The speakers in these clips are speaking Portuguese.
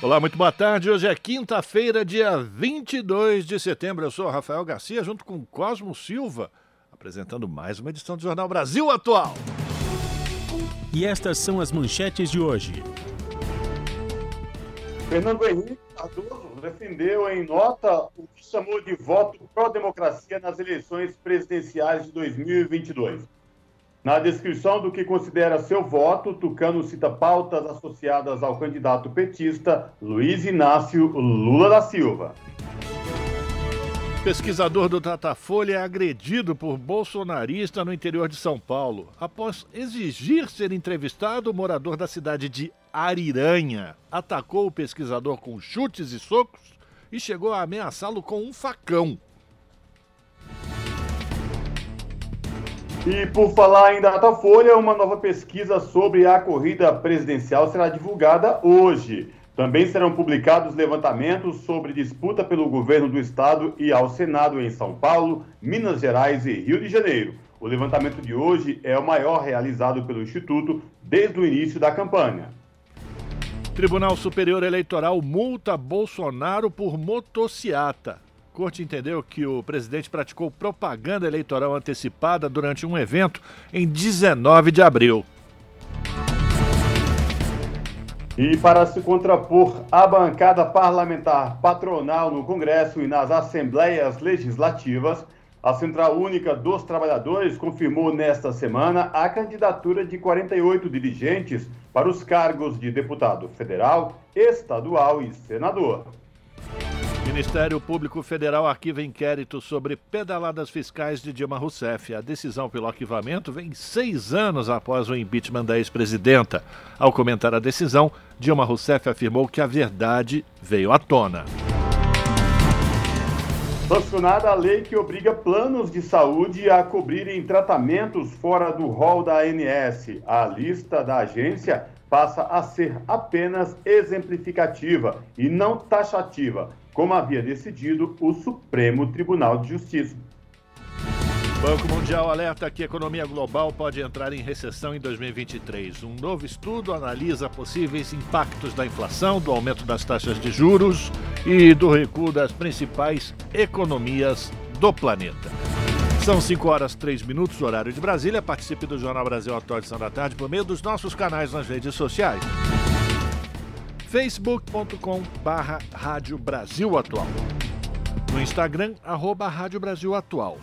Olá, muito boa tarde. Hoje é quinta-feira, dia 22 de setembro. Eu sou Rafael Garcia, junto com Cosmo Silva, apresentando mais uma edição do Jornal Brasil Atual. E estas são as manchetes de hoje. Fernando Henrique Cardoso defendeu em nota o que chamou de voto pró-democracia nas eleições presidenciais de 2022. Na descrição do que considera seu voto, Tucano cita pautas associadas ao candidato petista Luiz Inácio Lula da Silva. Pesquisador do Datafolha é agredido por bolsonarista no interior de São Paulo. Após exigir ser entrevistado, o morador da cidade de Ariranha atacou o pesquisador com chutes e socos e chegou a ameaçá-lo com um facão. E por falar em Datafolha, uma nova pesquisa sobre a corrida presidencial será divulgada hoje. Também serão publicados levantamentos sobre disputa pelo governo do estado e ao Senado em São Paulo, Minas Gerais e Rio de Janeiro. O levantamento de hoje é o maior realizado pelo Instituto desde o início da campanha. Tribunal Superior Eleitoral multa Bolsonaro por motociata. Corte entendeu que o presidente praticou propaganda eleitoral antecipada durante um evento em 19 de abril. E para se contrapor à bancada parlamentar patronal no Congresso e nas assembleias legislativas, a Central Única dos Trabalhadores confirmou nesta semana a candidatura de 48 dirigentes para os cargos de deputado federal, estadual e senador. Ministério Público Federal arquiva inquérito sobre pedaladas fiscais de Dilma Rousseff. A decisão pelo arquivamento vem seis anos após o impeachment da ex-presidenta. Ao comentar a decisão, Dilma Rousseff afirmou que a verdade veio à tona. Sancionada a lei que obriga planos de saúde a cobrirem tratamentos fora do rol da ANS. A lista da agência passa a ser apenas exemplificativa e não taxativa como havia decidido o Supremo Tribunal de Justiça. Banco Mundial alerta que a economia global pode entrar em recessão em 2023. Um novo estudo analisa possíveis impactos da inflação, do aumento das taxas de juros e do recuo das principais economias do planeta. São 5 horas 3 minutos, horário de Brasília. Participe do Jornal Brasil Atual Edição da Tarde por meio dos nossos canais nas redes sociais facebook.com barra Rádio Brasil Atual. No Instagram, arroba Rádio Brasil Atual.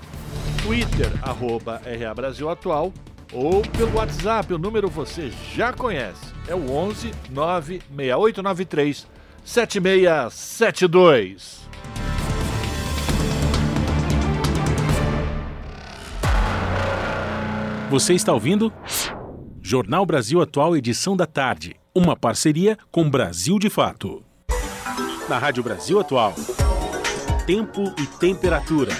Twitter, arroba RA Brasil Atual. Ou pelo WhatsApp, o número você já conhece. É o 11 96893 7672. Você está ouvindo? Jornal Brasil Atual, edição da tarde uma parceria com Brasil de Fato. Na Rádio Brasil Atual, tempo e temperatura.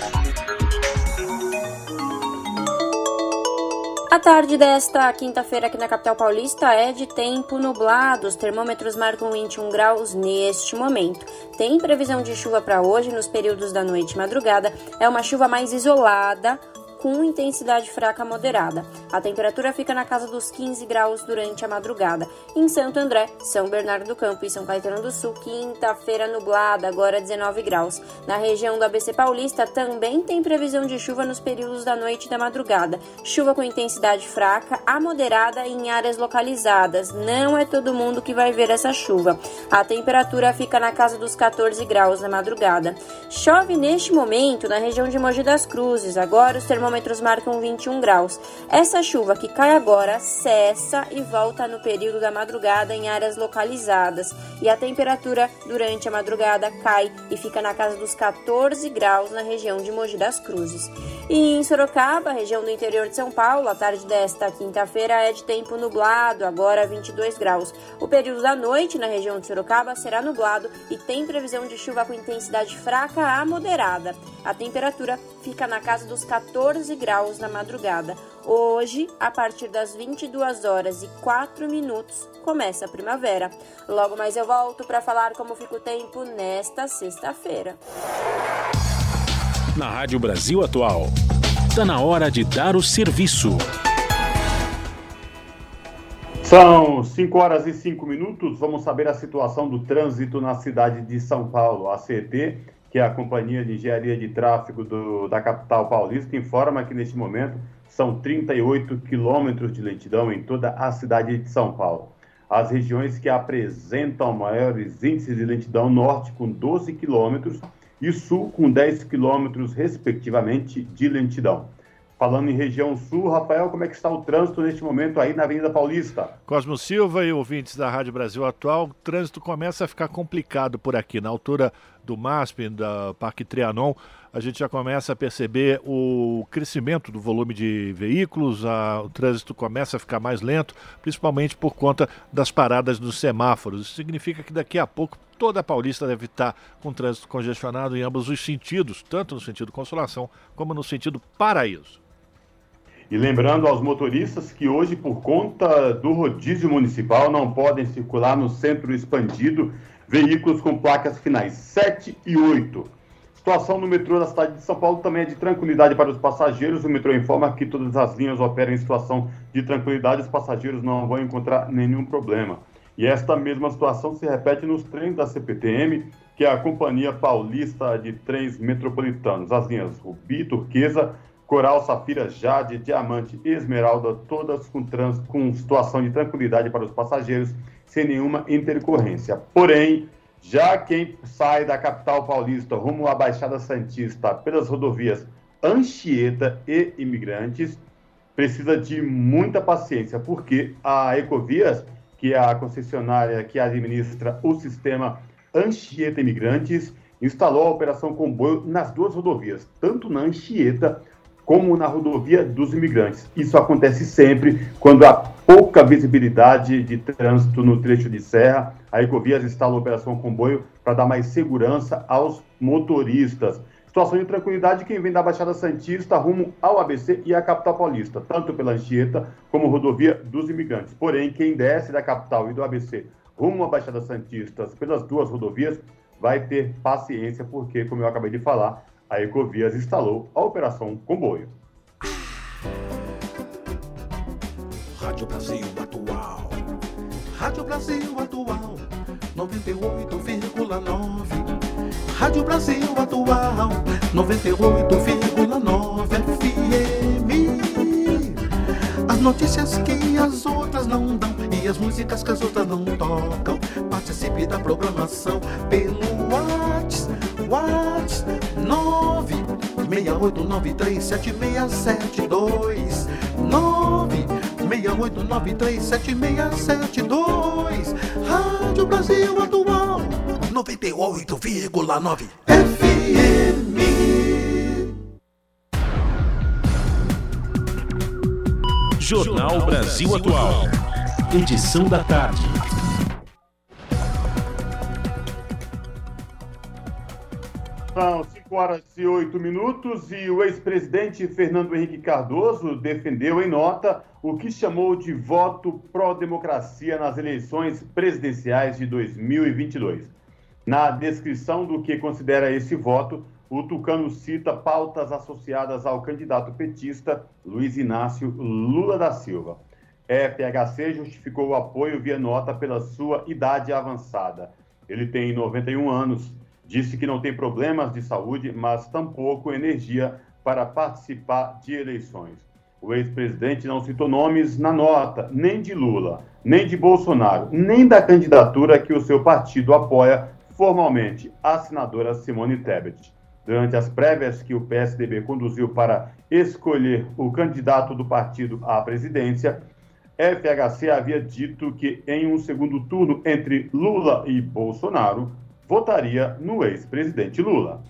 A tarde desta quinta-feira aqui na capital paulista é de tempo nublado. Os termômetros marcam 21 graus neste momento. Tem previsão de chuva para hoje nos períodos da noite e madrugada. É uma chuva mais isolada, com intensidade fraca moderada. A temperatura fica na casa dos 15 graus durante a madrugada. Em Santo André, São Bernardo do Campo e São Caetano do Sul, quinta-feira nublada, agora 19 graus. Na região do ABC Paulista também tem previsão de chuva nos períodos da noite e da madrugada. Chuva com intensidade fraca a moderada em áreas localizadas. Não é todo mundo que vai ver essa chuva. A temperatura fica na casa dos 14 graus na madrugada. Chove neste momento na região de Mogi das Cruzes. Agora os termômetros termômetros marcam 21 graus. Essa chuva que cai agora cessa e volta no período da madrugada em áreas localizadas, e a temperatura durante a madrugada cai e fica na casa dos 14 graus na região de Mogi das Cruzes. E em Sorocaba, região do interior de São Paulo, a tarde desta quinta-feira é de tempo nublado, agora 22 graus. O período da noite na região de Sorocaba será nublado e tem previsão de chuva com intensidade fraca a moderada. A temperatura fica na casa dos 14 graus na madrugada. Hoje, a partir das 22 horas e 4 minutos, começa a primavera. Logo mais eu volto para falar como fica o tempo nesta sexta-feira. Na Rádio Brasil Atual, está na hora de dar o serviço. São 5 horas e 5 minutos. Vamos saber a situação do trânsito na cidade de São Paulo. A CET, que é a Companhia de Engenharia de Tráfego do, da capital paulista, informa que neste momento são 38 quilômetros de lentidão em toda a cidade de São Paulo. As regiões que apresentam maiores índices de lentidão, norte com 12 quilômetros e sul com 10 quilômetros, respectivamente, de lentidão. Falando em região sul, Rafael, como é que está o trânsito neste momento aí na Avenida Paulista? Cosmo Silva e ouvintes da Rádio Brasil Atual, o trânsito começa a ficar complicado por aqui. Na altura do MASP, da Parque Trianon, a gente já começa a perceber o crescimento do volume de veículos, a, o trânsito começa a ficar mais lento, principalmente por conta das paradas dos semáforos. Isso significa que daqui a pouco toda a Paulista deve estar com trânsito congestionado em ambos os sentidos, tanto no sentido Consolação como no sentido Paraíso. E lembrando aos motoristas que hoje, por conta do rodízio municipal, não podem circular no centro expandido veículos com placas finais 7 e 8. Situação no metrô da cidade de São Paulo também é de tranquilidade para os passageiros. O metrô informa que todas as linhas operam em situação de tranquilidade, os passageiros não vão encontrar nenhum problema. E esta mesma situação se repete nos trens da CPTM, que é a Companhia Paulista de Trens Metropolitanos. As linhas Rubi, Turquesa, Coral, Safira, Jade, Diamante e Esmeralda, todas com, trans, com situação de tranquilidade para os passageiros, sem nenhuma intercorrência. Porém, já quem sai da capital paulista rumo à Baixada Santista pelas rodovias Anchieta e Imigrantes, precisa de muita paciência, porque a Ecovias, que é a concessionária que administra o sistema Anchieta Imigrantes, instalou a operação comboio nas duas rodovias, tanto na Anchieta como na rodovia dos imigrantes. Isso acontece sempre quando há pouca visibilidade de trânsito no trecho de serra. A Ecovias instala a operação comboio para dar mais segurança aos motoristas. Situação de tranquilidade quem vem da Baixada Santista rumo ao ABC e à capital paulista, tanto pela Anchieta como rodovia dos imigrantes. Porém, quem desce da capital e do ABC rumo à Baixada Santista pelas duas rodovias vai ter paciência, porque, como eu acabei de falar, a Ecovias instalou a Operação Comboio. Rádio Brasil Atual. Rádio Brasil Atual. 98,9. Rádio Brasil Atual. 98,9 FM. As notícias que as outras não dão e as músicas que as outras não tocam. Participe da programação pelo WhatsApp. WhatsApp 968937672 968937672 Rádio Brasil Atual 98,9 FM Jornal Brasil Atual Edição da tarde São 5 horas e 8 minutos e o ex-presidente Fernando Henrique Cardoso defendeu em nota o que chamou de voto pró-democracia nas eleições presidenciais de 2022. Na descrição do que considera esse voto, o Tucano cita pautas associadas ao candidato petista Luiz Inácio Lula da Silva. FHC justificou o apoio via nota pela sua idade avançada. Ele tem 91 anos Disse que não tem problemas de saúde, mas tampouco energia para participar de eleições. O ex-presidente não citou nomes na nota, nem de Lula, nem de Bolsonaro, nem da candidatura que o seu partido apoia formalmente, a senadora Simone Tebet. Durante as prévias que o PSDB conduziu para escolher o candidato do partido à presidência, FHC havia dito que em um segundo turno entre Lula e Bolsonaro, votaria no ex-presidente Lula.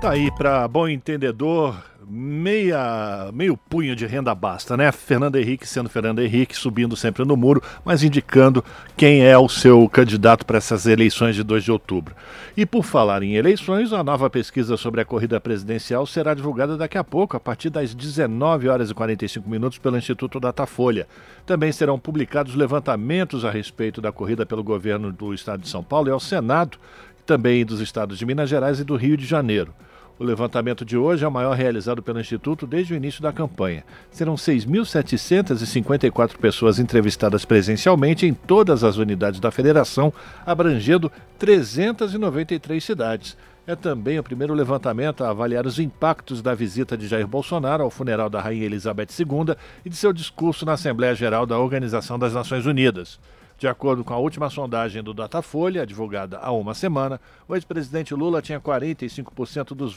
Tá aí para bom entendedor, meia, meio punho de renda basta, né? Fernando Henrique sendo Fernando Henrique, subindo sempre no muro, mas indicando quem é o seu candidato para essas eleições de 2 de outubro. E por falar em eleições, a nova pesquisa sobre a corrida presidencial será divulgada daqui a pouco, a partir das 19 horas e 45 minutos, pelo Instituto Datafolha. Também serão publicados levantamentos a respeito da corrida pelo governo do estado de São Paulo e ao Senado, também dos estados de Minas Gerais e do Rio de Janeiro. O levantamento de hoje é o maior realizado pelo Instituto desde o início da campanha. Serão 6.754 pessoas entrevistadas presencialmente em todas as unidades da federação, abrangendo 393 cidades. É também o primeiro levantamento a avaliar os impactos da visita de Jair Bolsonaro ao funeral da Rainha Elizabeth II e de seu discurso na Assembleia Geral da Organização das Nações Unidas. De acordo com a última sondagem do Datafolha, divulgada há uma semana, o ex-presidente Lula tinha 45% dos,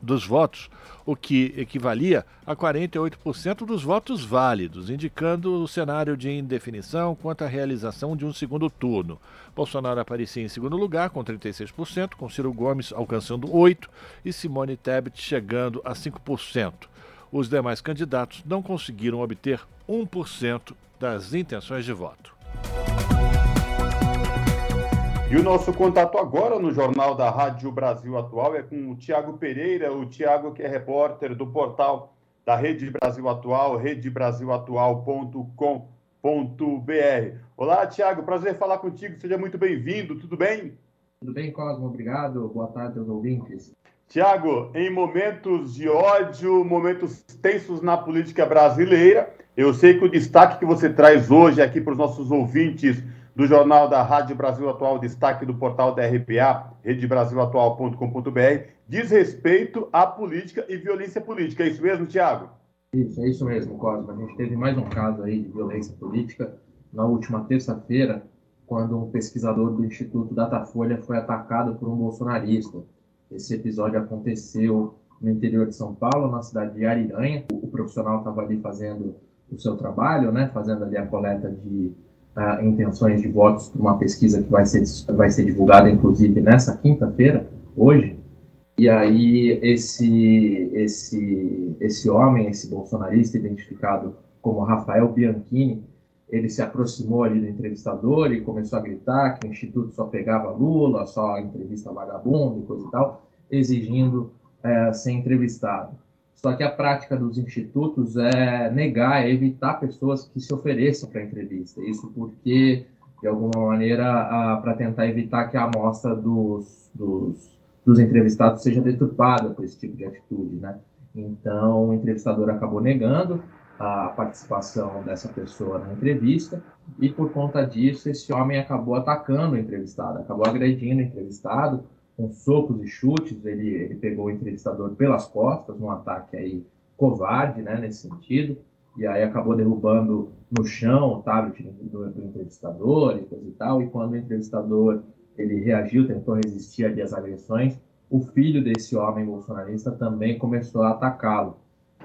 dos votos, o que equivalia a 48% dos votos válidos, indicando o cenário de indefinição quanto à realização de um segundo turno. Bolsonaro aparecia em segundo lugar, com 36%, com Ciro Gomes alcançando 8% e Simone Tebet chegando a 5%. Os demais candidatos não conseguiram obter 1% das intenções de voto. E o nosso contato agora no Jornal da Rádio Brasil Atual é com o Tiago Pereira, o Tiago que é repórter do portal da Rede Brasil Atual, redebrasilatual.com.br. Olá, Tiago, prazer falar contigo, seja muito bem-vindo, tudo bem? Tudo bem, Cosmo, obrigado, boa tarde aos ouvintes. Tiago, em momentos de ódio, momentos tensos na política brasileira, eu sei que o destaque que você traz hoje aqui para os nossos ouvintes do Jornal da Rádio Brasil Atual, destaque do portal da RPA, redebrasilatual.com.br, diz respeito à política e violência política. É isso mesmo, Tiago? Isso, é isso mesmo, Cosma. A gente teve mais um caso aí de violência política na última terça-feira, quando um pesquisador do Instituto Datafolha foi atacado por um bolsonarista. Esse episódio aconteceu no interior de São Paulo, na cidade de Ariranha. O profissional estava ali fazendo o seu trabalho, né, fazendo ali a coleta de uh, intenções de votos para uma pesquisa que vai ser, vai ser divulgada, inclusive, nessa quinta-feira, hoje. E aí esse, esse, esse homem, esse bolsonarista identificado como Rafael Bianchini, ele se aproximou ali do entrevistador e começou a gritar que o Instituto só pegava Lula, só entrevista vagabundo e coisa e tal, exigindo é, ser entrevistado. Só que a prática dos institutos é negar, é evitar pessoas que se ofereçam para entrevista. Isso porque, de alguma maneira, para tentar evitar que a amostra dos, dos, dos, entrevistados seja deturpada por esse tipo de atitude, né? Então, o entrevistador acabou negando a participação dessa pessoa na entrevista e, por conta disso, esse homem acabou atacando o entrevistado, acabou agredindo o entrevistado, com socos e chutes, ele, ele pegou o entrevistador pelas costas, num ataque aí covarde, né, nesse sentido, e aí acabou derrubando no chão o tablet do, do entrevistador e coisa e tal, e quando o entrevistador ele reagiu, tentou resistir ali às agressões, o filho desse homem bolsonarista também começou a atacá-lo.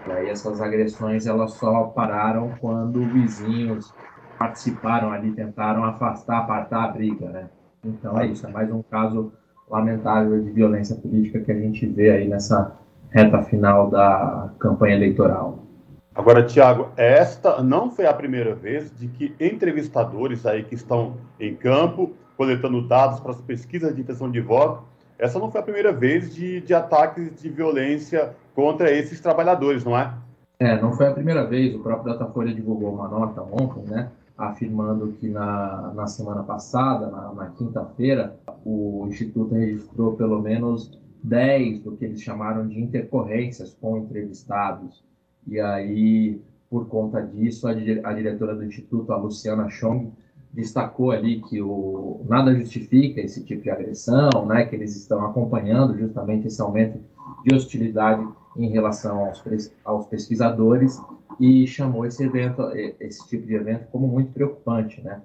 E aí essas agressões elas só pararam quando vizinhos participaram ali, tentaram afastar, apartar a briga, né? Então é isso, é mais um caso lamentável de violência política que a gente vê aí nessa reta final da campanha eleitoral. Agora, Tiago, esta não foi a primeira vez de que entrevistadores aí que estão em campo, coletando dados para as pesquisas de intenção de voto, essa não foi a primeira vez de, de ataques de violência contra esses trabalhadores, não é? É, não foi a primeira vez. O próprio Datafolha divulgou uma nota ontem, né? Afirmando que na, na semana passada, na, na quinta-feira, o Instituto registrou pelo menos 10 do que eles chamaram de intercorrências com entrevistados. E aí, por conta disso, a, a diretora do Instituto, a Luciana Chong, destacou ali que o, nada justifica esse tipo de agressão, né, que eles estão acompanhando justamente esse aumento de hostilidade em relação aos, aos pesquisadores e chamou esse evento, esse tipo de evento, como muito preocupante, né?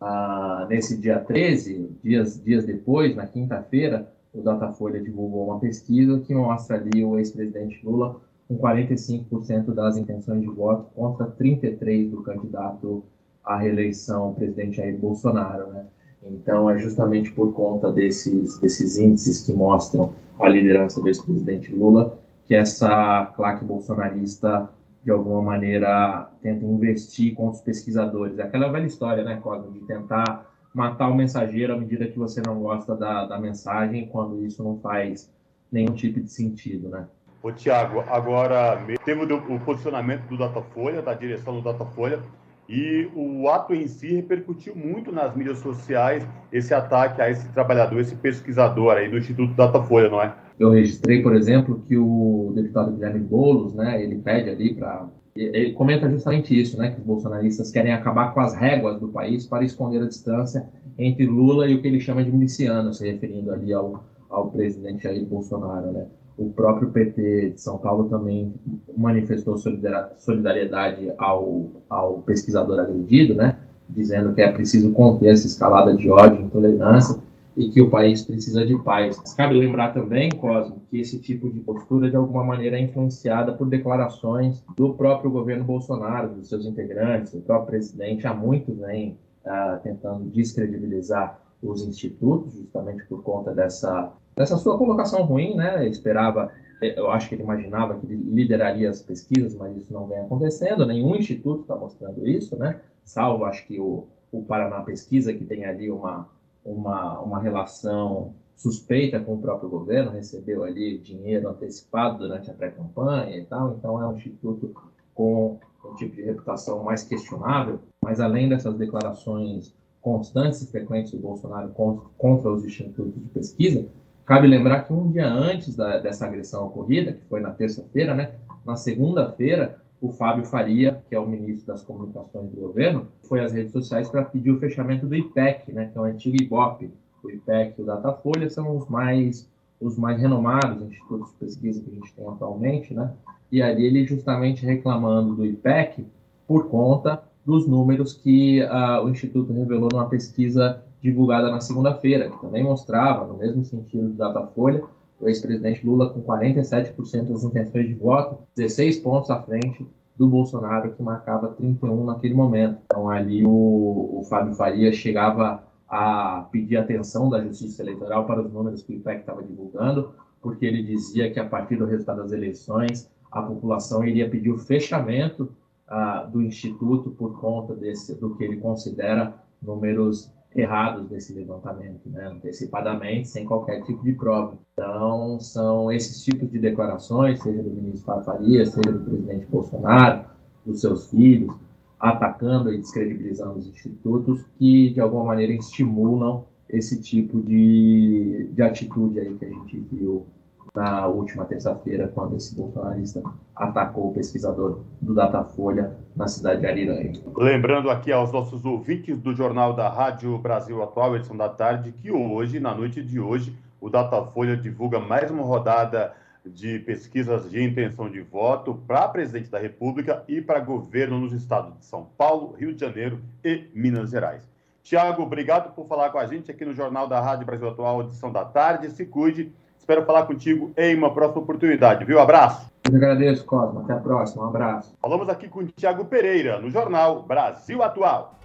Ah, nesse dia 13, dias, dias depois, na quinta-feira, o Datafolha divulgou uma pesquisa que mostra ali o ex-presidente Lula com 45% das intenções de voto contra 33% do candidato à reeleição, o presidente Jair Bolsonaro. Né? Então, é justamente por conta desses, desses índices que mostram a liderança do ex-presidente Lula que essa claque bolsonarista, de alguma maneira, tenta investir com os pesquisadores. É aquela velha história, né, Cosmo, de tentar matar o mensageiro à medida que você não gosta da, da mensagem, quando isso não faz nenhum tipo de sentido, né? Ô, Tiago, agora temos o posicionamento do Datafolha, da direção do Datafolha, e o ato em si repercutiu muito nas mídias sociais, esse ataque a esse trabalhador, esse pesquisador aí do Instituto Datafolha, não é? Eu registrei, por exemplo, que o deputado Guilherme Boulos, né, ele pede ali para ele comenta justamente isso, né, que os bolsonaristas querem acabar com as réguas do país para esconder a distância entre Lula e o que ele chama de miliciano, se referindo ali ao, ao presidente Jair Bolsonaro, né. O próprio PT de São Paulo também manifestou solidariedade ao, ao pesquisador agredido, né, dizendo que é preciso conter essa escalada de ódio e intolerância e que o país precisa de paz. Cabe lembrar também, Cosmo, que esse tipo de postura de alguma maneira é influenciada por declarações do próprio governo Bolsonaro, dos seus integrantes, do próprio presidente. Há muito vem uh, tentando descredibilizar os institutos, justamente por conta dessa, dessa sua colocação ruim, né? esperava, eu acho que ele imaginava que ele lideraria as pesquisas, mas isso não vem acontecendo. Nenhum instituto está mostrando isso, né? Salvo, acho que o, o Paraná Pesquisa, que tem ali uma uma, uma relação suspeita com o próprio governo, recebeu ali dinheiro antecipado durante a pré-campanha e tal, então é um instituto com um tipo de reputação mais questionável, mas além dessas declarações constantes e frequentes do Bolsonaro contra, contra os institutos de pesquisa, cabe lembrar que um dia antes da, dessa agressão ocorrida, que foi na terça-feira, né, na segunda-feira, o Fábio Faria, que é o ministro das Comunicações do governo, foi às redes sociais para pedir o fechamento do IPEC, né, que é o antigo IBOP. O IPEC e o Datafolha são os mais, os mais renomados institutos de pesquisa que a gente tem atualmente, né? E ali ele justamente reclamando do IPEC por conta dos números que uh, o Instituto revelou numa pesquisa divulgada na segunda-feira, que também mostrava, no mesmo sentido do Datafolha, o ex-presidente Lula com 47% das intenções de voto, 16 pontos à frente do Bolsonaro, que marcava 31 naquele momento. Então, ali o, o Fábio Faria chegava a pedir atenção da Justiça Eleitoral para os números que o IPEC estava divulgando, porque ele dizia que a partir do resultado das eleições, a população iria pedir o fechamento uh, do Instituto por conta desse, do que ele considera números errados desse levantamento, né, antecipadamente, sem qualquer tipo de prova. Então, são esses tipos de declarações, seja do ministro Faria, seja do presidente Bolsonaro, dos seus filhos, atacando e descredibilizando os institutos, que de alguma maneira estimulam esse tipo de, de atitude aí que a gente viu na última terça-feira, quando esse bolsonarista atacou o pesquisador do Datafolha na cidade de Ariranha. Lembrando aqui aos nossos ouvintes do Jornal da Rádio Brasil Atual, edição da tarde, que hoje, na noite de hoje, o Datafolha divulga mais uma rodada de pesquisas de intenção de voto para presidente da República e para governo nos estados de São Paulo, Rio de Janeiro e Minas Gerais. Tiago, obrigado por falar com a gente aqui no Jornal da Rádio Brasil Atual, edição da tarde. Se cuide Espero falar contigo em uma próxima oportunidade, viu? Abraço. Eu agradeço, Cosmo. Até a próxima. Um abraço. Falamos aqui com o Tiago Pereira, no jornal Brasil Atual.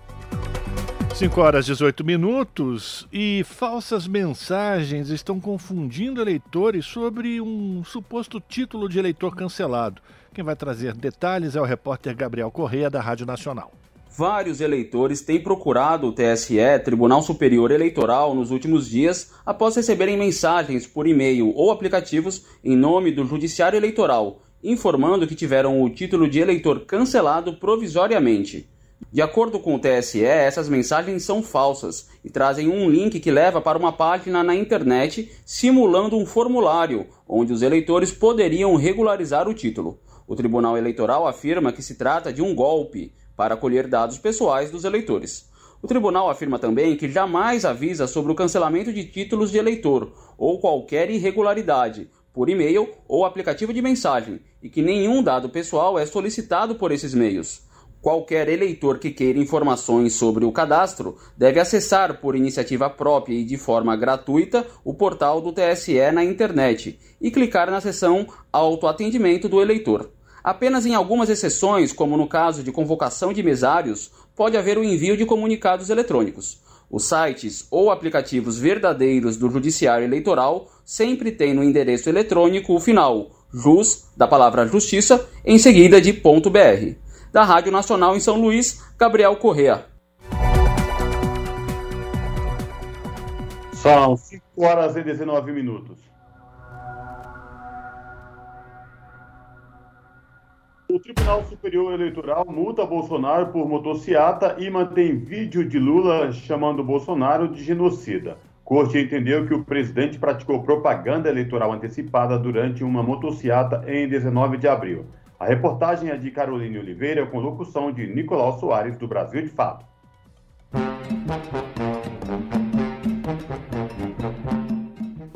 5 horas e 18 minutos e falsas mensagens estão confundindo eleitores sobre um suposto título de eleitor cancelado. Quem vai trazer detalhes é o repórter Gabriel Correia, da Rádio Nacional. Vários eleitores têm procurado o TSE, Tribunal Superior Eleitoral, nos últimos dias após receberem mensagens por e-mail ou aplicativos em nome do Judiciário Eleitoral, informando que tiveram o título de eleitor cancelado provisoriamente. De acordo com o TSE, essas mensagens são falsas e trazem um link que leva para uma página na internet simulando um formulário onde os eleitores poderiam regularizar o título. O Tribunal Eleitoral afirma que se trata de um golpe, para colher dados pessoais dos eleitores. O tribunal afirma também que jamais avisa sobre o cancelamento de títulos de eleitor ou qualquer irregularidade por e-mail ou aplicativo de mensagem e que nenhum dado pessoal é solicitado por esses meios. Qualquer eleitor que queira informações sobre o cadastro deve acessar por iniciativa própria e de forma gratuita o portal do TSE na internet e clicar na seção Autoatendimento do eleitor. Apenas em algumas exceções, como no caso de convocação de mesários, pode haver o envio de comunicados eletrônicos. Os sites ou aplicativos verdadeiros do Judiciário Eleitoral sempre têm no endereço eletrônico o final jus, da palavra justiça, em seguida de .br. Da Rádio Nacional em São Luís, Gabriel Correa. São 5 horas e 19 minutos. O Tribunal Superior Eleitoral multa Bolsonaro por motociata e mantém vídeo de Lula chamando Bolsonaro de genocida. Corte entendeu que o presidente praticou propaganda eleitoral antecipada durante uma motociata em 19 de abril. A reportagem é de Caroline Oliveira com locução de Nicolau Soares, do Brasil de Fato.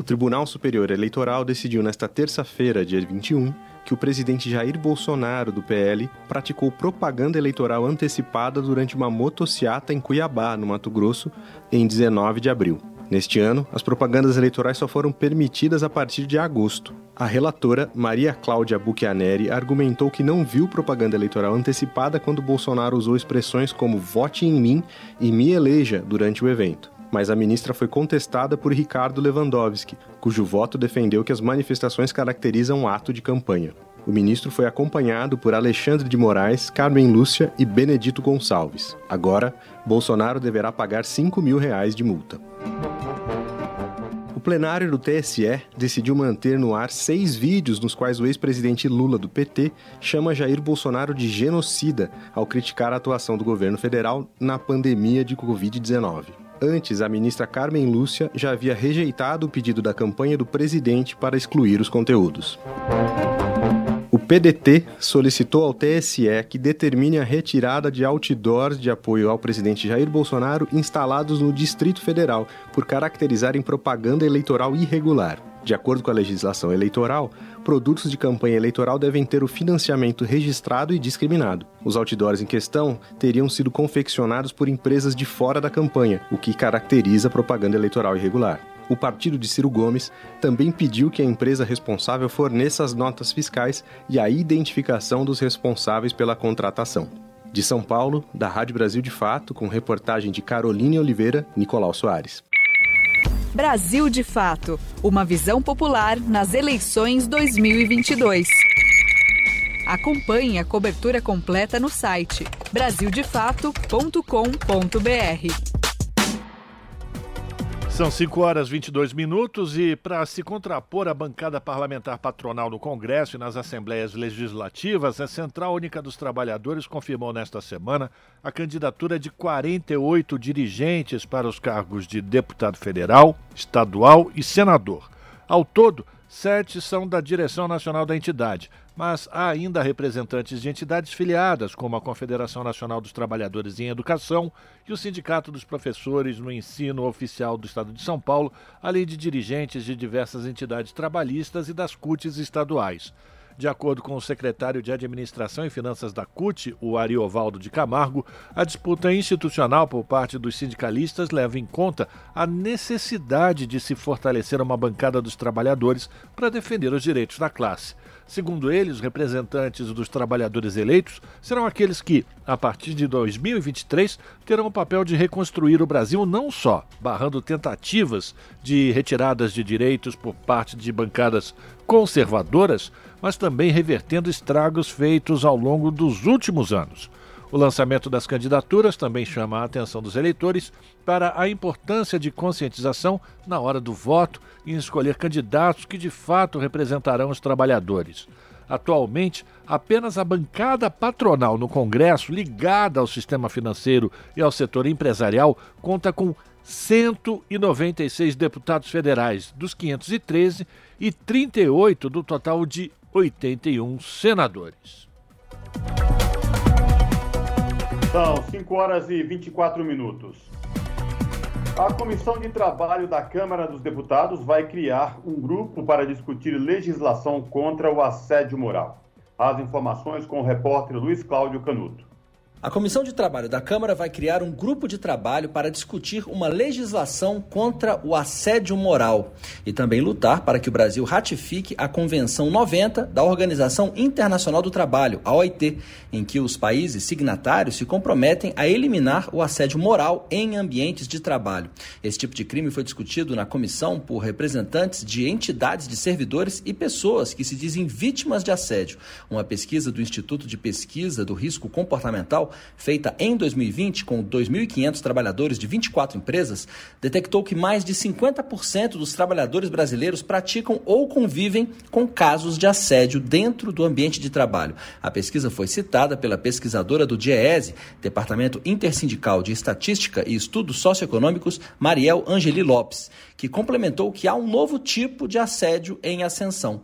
O Tribunal Superior Eleitoral decidiu nesta terça-feira, dia 21, que o presidente Jair Bolsonaro, do PL, praticou propaganda eleitoral antecipada durante uma motociata em Cuiabá, no Mato Grosso, em 19 de abril. Neste ano, as propagandas eleitorais só foram permitidas a partir de agosto. A relatora, Maria Cláudia Buchianeri, argumentou que não viu propaganda eleitoral antecipada quando Bolsonaro usou expressões como vote em mim e me eleja durante o evento mas a ministra foi contestada por Ricardo Lewandowski, cujo voto defendeu que as manifestações caracterizam um ato de campanha. O ministro foi acompanhado por Alexandre de Moraes, Carmen Lúcia e Benedito Gonçalves. Agora, Bolsonaro deverá pagar 5 mil reais de multa. O plenário do TSE decidiu manter no ar seis vídeos nos quais o ex-presidente Lula do PT chama Jair Bolsonaro de genocida ao criticar a atuação do governo federal na pandemia de Covid-19. Antes, a ministra Carmen Lúcia já havia rejeitado o pedido da campanha do presidente para excluir os conteúdos. O PDT solicitou ao TSE que determine a retirada de outdoors de apoio ao presidente Jair Bolsonaro instalados no Distrito Federal por caracterizarem propaganda eleitoral irregular. De acordo com a legislação eleitoral, produtos de campanha eleitoral devem ter o financiamento registrado e discriminado. Os outdoors em questão teriam sido confeccionados por empresas de fora da campanha, o que caracteriza a propaganda eleitoral irregular. O partido de Ciro Gomes também pediu que a empresa responsável forneça as notas fiscais e a identificação dos responsáveis pela contratação. De São Paulo, da Rádio Brasil de Fato, com reportagem de Caroline Oliveira, Nicolau Soares. Brasil de Fato Uma visão popular nas eleições 2022. Acompanhe a cobertura completa no site brasildefato.com.br. São 5 horas e 22 minutos e, para se contrapor à bancada parlamentar patronal no Congresso e nas assembleias legislativas, a Central Única dos Trabalhadores confirmou nesta semana a candidatura de 48 dirigentes para os cargos de deputado federal, estadual e senador. Ao todo, sete são da direção nacional da entidade, mas há ainda representantes de entidades filiadas, como a Confederação Nacional dos Trabalhadores em Educação e o Sindicato dos Professores no Ensino Oficial do Estado de São Paulo, além de dirigentes de diversas entidades trabalhistas e das CUTs estaduais. De acordo com o secretário de Administração e Finanças da CUT, o Ariovaldo de Camargo, a disputa institucional por parte dos sindicalistas leva em conta a necessidade de se fortalecer uma bancada dos trabalhadores para defender os direitos da classe. Segundo ele, os representantes dos trabalhadores eleitos serão aqueles que, a partir de 2023, terão o papel de reconstruir o Brasil não só barrando tentativas de retiradas de direitos por parte de bancadas conservadoras, mas também revertendo estragos feitos ao longo dos últimos anos. O lançamento das candidaturas também chama a atenção dos eleitores para a importância de conscientização na hora do voto e em escolher candidatos que de fato representarão os trabalhadores. Atualmente, apenas a bancada patronal no Congresso, ligada ao sistema financeiro e ao setor empresarial, conta com 196 deputados federais dos 513 e 38 do total de 81 senadores. São 5 horas e 24 minutos. A Comissão de Trabalho da Câmara dos Deputados vai criar um grupo para discutir legislação contra o assédio moral. As informações com o repórter Luiz Cláudio Canuto. A Comissão de Trabalho da Câmara vai criar um grupo de trabalho para discutir uma legislação contra o assédio moral e também lutar para que o Brasil ratifique a Convenção 90 da Organização Internacional do Trabalho, a OIT, em que os países signatários se comprometem a eliminar o assédio moral em ambientes de trabalho. Esse tipo de crime foi discutido na comissão por representantes de entidades de servidores e pessoas que se dizem vítimas de assédio. Uma pesquisa do Instituto de Pesquisa do Risco Comportamental feita em 2020 com 2.500 trabalhadores de 24 empresas, detectou que mais de 50% dos trabalhadores brasileiros praticam ou convivem com casos de assédio dentro do ambiente de trabalho. A pesquisa foi citada pela pesquisadora do DIEESE, Departamento Intersindical de Estatística e Estudos Socioeconômicos, Mariel Angeli Lopes, que complementou que há um novo tipo de assédio em ascensão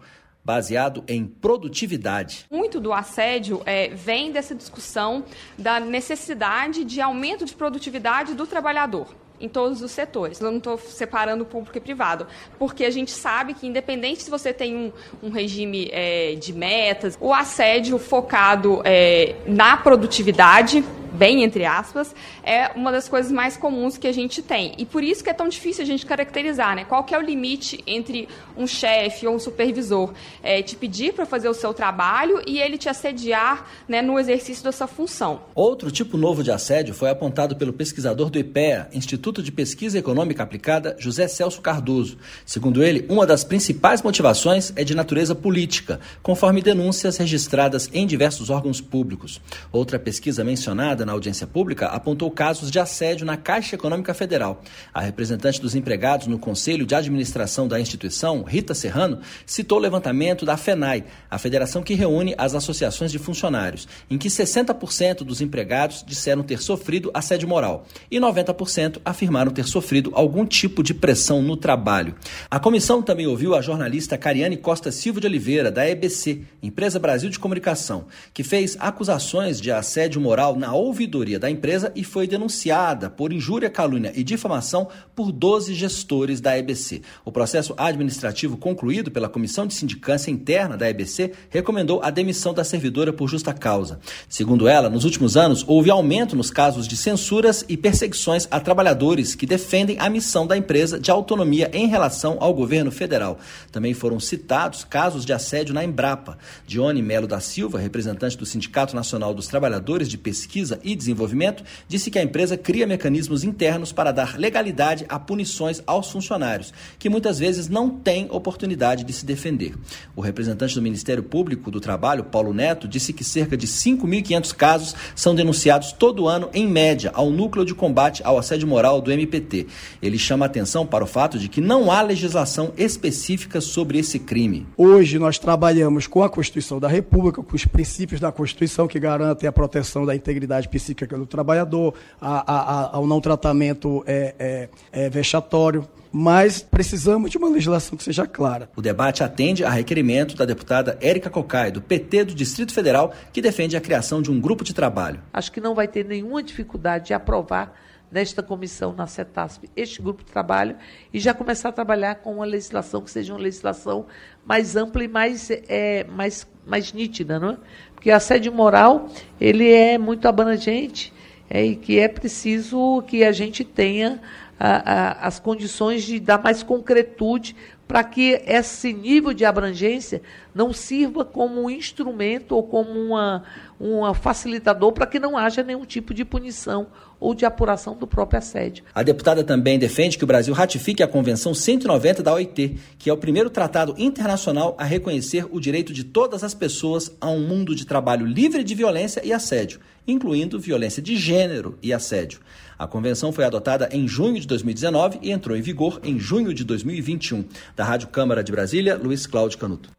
baseado em produtividade. Muito do assédio é, vem dessa discussão da necessidade de aumento de produtividade do trabalhador em todos os setores. Eu não estou separando público e privado, porque a gente sabe que, independente se você tem um, um regime é, de metas, o assédio focado é, na produtividade bem entre aspas, é uma das coisas mais comuns que a gente tem. E por isso que é tão difícil a gente caracterizar, né? Qual que é o limite entre um chefe ou um supervisor é, te pedir para fazer o seu trabalho e ele te assediar né, no exercício da sua função. Outro tipo novo de assédio foi apontado pelo pesquisador do IPEA, Instituto de Pesquisa Econômica Aplicada, José Celso Cardoso. Segundo ele, uma das principais motivações é de natureza política, conforme denúncias registradas em diversos órgãos públicos. Outra pesquisa mencionada na audiência pública apontou casos de assédio na Caixa Econômica Federal. A representante dos empregados no Conselho de Administração da instituição, Rita Serrano, citou o levantamento da FENAI, a federação que reúne as associações de funcionários, em que 60% dos empregados disseram ter sofrido assédio moral e 90% afirmaram ter sofrido algum tipo de pressão no trabalho. A comissão também ouviu a jornalista Cariane Costa Silva de Oliveira, da EBC, Empresa Brasil de Comunicação, que fez acusações de assédio moral na ouvidoria ouvidoria da empresa e foi denunciada por injúria, calúnia e difamação por 12 gestores da EBC. O processo administrativo concluído pela Comissão de Sindicância Interna da EBC recomendou a demissão da servidora por justa causa. Segundo ela, nos últimos anos houve aumento nos casos de censuras e perseguições a trabalhadores que defendem a missão da empresa de autonomia em relação ao governo federal. Também foram citados casos de assédio na Embrapa. Dione Melo da Silva, representante do Sindicato Nacional dos Trabalhadores de Pesquisa e Desenvolvimento, disse que a empresa cria mecanismos internos para dar legalidade a punições aos funcionários, que muitas vezes não têm oportunidade de se defender. O representante do Ministério Público do Trabalho, Paulo Neto, disse que cerca de 5.500 casos são denunciados todo ano, em média, ao Núcleo de Combate ao Assédio Moral do MPT. Ele chama atenção para o fato de que não há legislação específica sobre esse crime. Hoje nós trabalhamos com a Constituição da República, com os princípios da Constituição que garantem a proteção da integridade psíquica do trabalhador, a, a, ao não tratamento é, é, é vexatório mas precisamos de uma legislação que seja clara. O debate atende a requerimento da deputada Érica Cocai, do PT do Distrito Federal, que defende a criação de um grupo de trabalho. Acho que não vai ter nenhuma dificuldade de aprovar nesta comissão na CETASP este grupo de trabalho e já começar a trabalhar com uma legislação que seja uma legislação mais ampla e mais, é, mais, mais nítida, não é? Porque assédio moral, ele é muito abrangente é, e que é preciso que a gente tenha a, a, as condições de dar mais concretude para que esse nível de abrangência não sirva como um instrumento ou como uma, uma facilitador para que não haja nenhum tipo de punição ou de apuração do próprio assédio. A deputada também defende que o Brasil ratifique a Convenção 190 da OIT, que é o primeiro tratado internacional a reconhecer o direito de todas as pessoas a um mundo de trabalho livre de violência e assédio, incluindo violência de gênero e assédio. A convenção foi adotada em junho de 2019 e entrou em vigor em junho de 2021. Da Rádio Câmara de Brasília, Luiz Cláudio Canuto.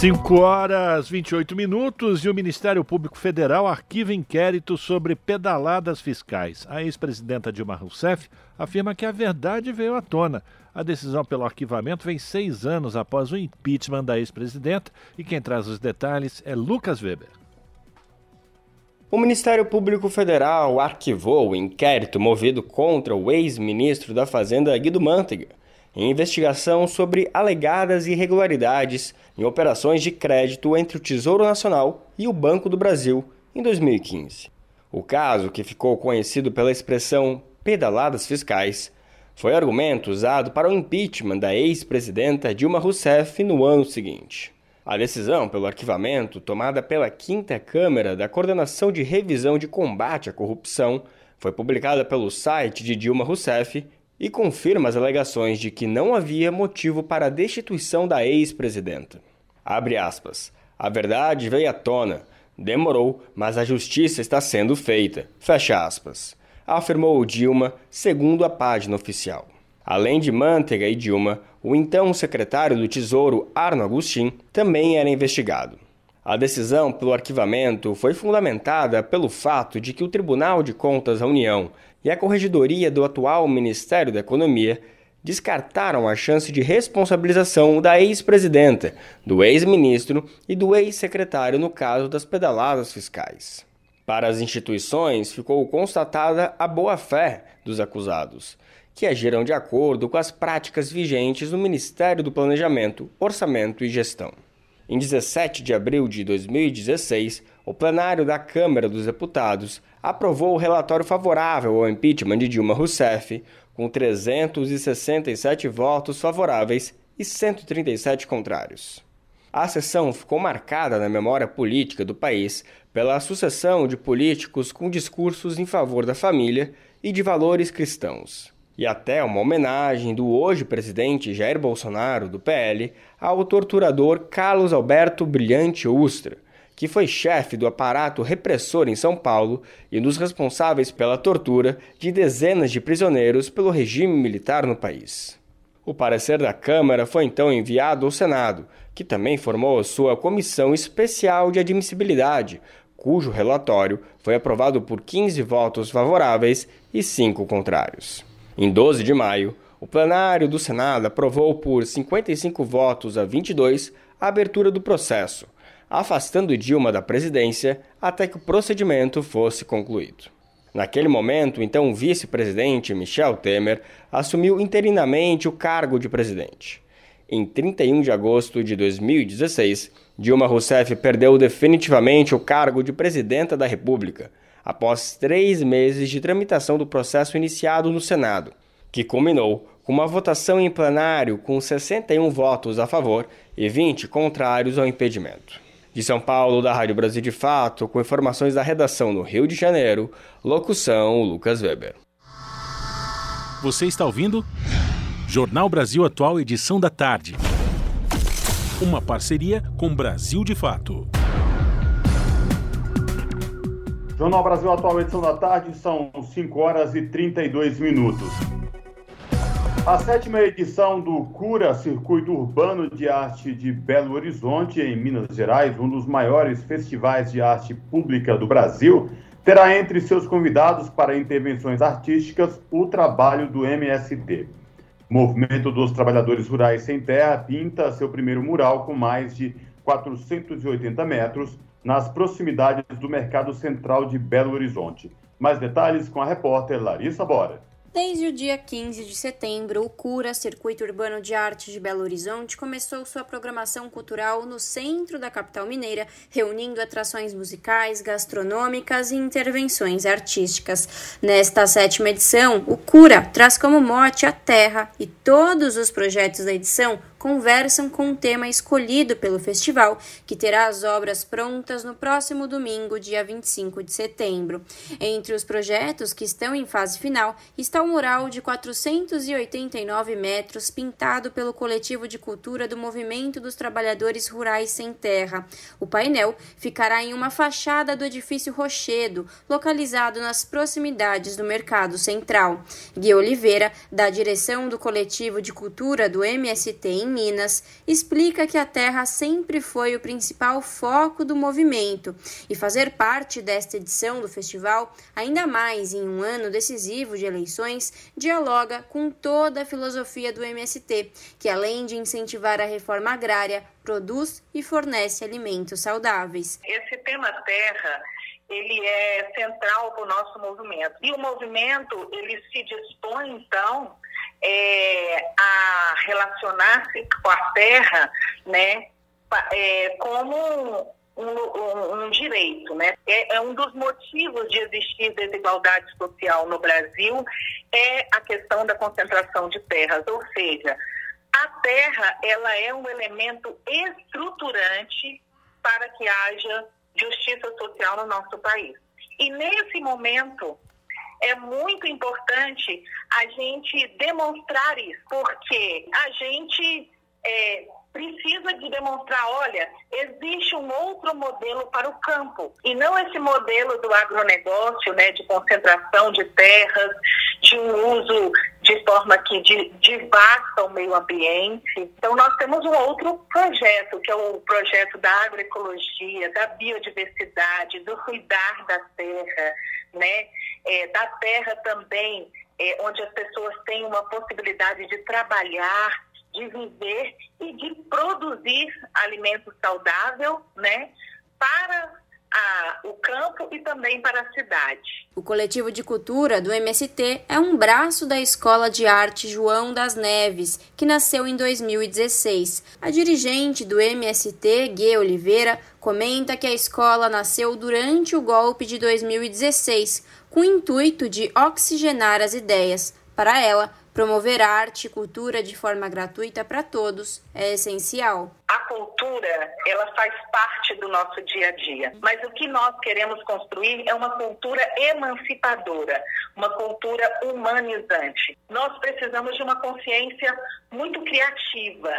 5 horas 28 minutos e o Ministério Público Federal arquiva inquérito sobre pedaladas fiscais. A ex-presidenta Dilma Rousseff afirma que a verdade veio à tona. A decisão pelo arquivamento vem seis anos após o impeachment da ex-presidenta e quem traz os detalhes é Lucas Weber. O Ministério Público Federal arquivou o inquérito movido contra o ex-ministro da Fazenda Guido Mantega em investigação sobre alegadas irregularidades em operações de crédito entre o Tesouro Nacional e o Banco do Brasil em 2015. O caso, que ficou conhecido pela expressão pedaladas fiscais, foi argumento usado para o impeachment da ex-presidenta Dilma Rousseff no ano seguinte. A decisão pelo arquivamento, tomada pela Quinta Câmara da Coordenação de Revisão de Combate à Corrupção, foi publicada pelo site de Dilma Rousseff e confirma as alegações de que não havia motivo para a destituição da ex-presidenta. Abre aspas. A verdade veio à tona. Demorou, mas a justiça está sendo feita. Fecha aspas afirmou Dilma, segundo a página oficial. Além de Manteiga e Dilma, o então secretário do Tesouro, Arno Agustin, também era investigado. A decisão pelo arquivamento foi fundamentada pelo fato de que o Tribunal de Contas da União e a Corregedoria do atual Ministério da Economia descartaram a chance de responsabilização da ex-presidenta, do ex-ministro e do ex-secretário no caso das pedaladas fiscais. Para as instituições, ficou constatada a boa-fé dos acusados, que agiram de acordo com as práticas vigentes no Ministério do Planejamento, Orçamento e Gestão. Em 17 de abril de 2016, o plenário da Câmara dos Deputados aprovou o relatório favorável ao impeachment de Dilma Rousseff, com 367 votos favoráveis e 137 contrários. A sessão ficou marcada na memória política do país pela sucessão de políticos com discursos em favor da família e de valores cristãos. E até uma homenagem do hoje presidente Jair Bolsonaro, do PL, ao torturador Carlos Alberto Brilhante Ustra, que foi chefe do aparato repressor em São Paulo e dos responsáveis pela tortura de dezenas de prisioneiros pelo regime militar no país. O parecer da Câmara foi então enviado ao Senado, que também formou sua Comissão Especial de Admissibilidade, cujo relatório foi aprovado por 15 votos favoráveis e 5 contrários. Em 12 de maio, o plenário do Senado aprovou por 55 votos a 22 a abertura do processo, afastando Dilma da presidência até que o procedimento fosse concluído. Naquele momento, então o vice-presidente Michel Temer assumiu interinamente o cargo de presidente. Em 31 de agosto de 2016, Dilma Rousseff perdeu definitivamente o cargo de presidenta da República, após três meses de tramitação do processo iniciado no Senado, que culminou com uma votação em plenário com 61 votos a favor e 20 contrários ao impedimento. De São Paulo, da Rádio Brasil de Fato, com informações da redação no Rio de Janeiro, locução Lucas Weber. Você está ouvindo? Jornal Brasil Atual, edição da tarde. Uma parceria com Brasil de Fato. Jornal Brasil Atual, edição da tarde, são 5 horas e 32 minutos. A sétima edição do Cura Circuito Urbano de Arte de Belo Horizonte, em Minas Gerais, um dos maiores festivais de arte pública do Brasil, terá entre seus convidados para intervenções artísticas o trabalho do MST. Movimento dos Trabalhadores Rurais Sem Terra pinta seu primeiro mural com mais de 480 metros nas proximidades do Mercado Central de Belo Horizonte. Mais detalhes com a repórter Larissa Bora. Desde o dia 15 de setembro, o CURA, Circuito Urbano de Arte de Belo Horizonte, começou sua programação cultural no centro da capital mineira, reunindo atrações musicais, gastronômicas e intervenções artísticas. Nesta sétima edição, o CURA traz como mote a terra e todos os projetos da edição conversam com o tema escolhido pelo festival, que terá as obras prontas no próximo domingo, dia 25 de setembro. Entre os projetos que estão em fase final está o mural de 489 metros pintado pelo coletivo de cultura do Movimento dos Trabalhadores Rurais Sem Terra. O painel ficará em uma fachada do edifício Rochedo, localizado nas proximidades do Mercado Central. Gui Oliveira, da direção do coletivo de cultura do MST Minas, explica que a terra sempre foi o principal foco do movimento e fazer parte desta edição do festival, ainda mais em um ano decisivo de eleições, dialoga com toda a filosofia do MST, que além de incentivar a reforma agrária, produz e fornece alimentos saudáveis. Esse tema terra ele é central para o nosso movimento. E o movimento, ele se dispõe, então, é, a relacionar-se com a terra, né, é, como um, um, um, direito, né? É, é, um dos motivos de existir desigualdade social no Brasil é a questão da concentração de terras, ou seja, a terra ela é um elemento estruturante para que haja justiça social no nosso país. E nesse momento é muito importante a gente demonstrar isso, porque a gente é, precisa de demonstrar, olha, existe um outro modelo para o campo e não esse modelo do agronegócio, né, de concentração de terras, de um uso de forma que devasta o meio ambiente. Então nós temos um outro projeto, que é o projeto da agroecologia, da biodiversidade, do cuidar da terra, né, é, da terra também, é, onde as pessoas têm uma possibilidade de trabalhar de viver e de produzir alimento saudável, né, para a, o campo e também para a cidade. O coletivo de cultura do MST é um braço da Escola de Arte João das Neves, que nasceu em 2016. A dirigente do MST, Gui Oliveira, comenta que a escola nasceu durante o golpe de 2016, com o intuito de oxigenar as ideias. Para ela, Promover arte e cultura de forma gratuita para todos é essencial. A cultura, ela faz parte do nosso dia a dia, mas o que nós queremos construir é uma cultura emancipadora, uma cultura humanizante. Nós precisamos de uma consciência muito criativa,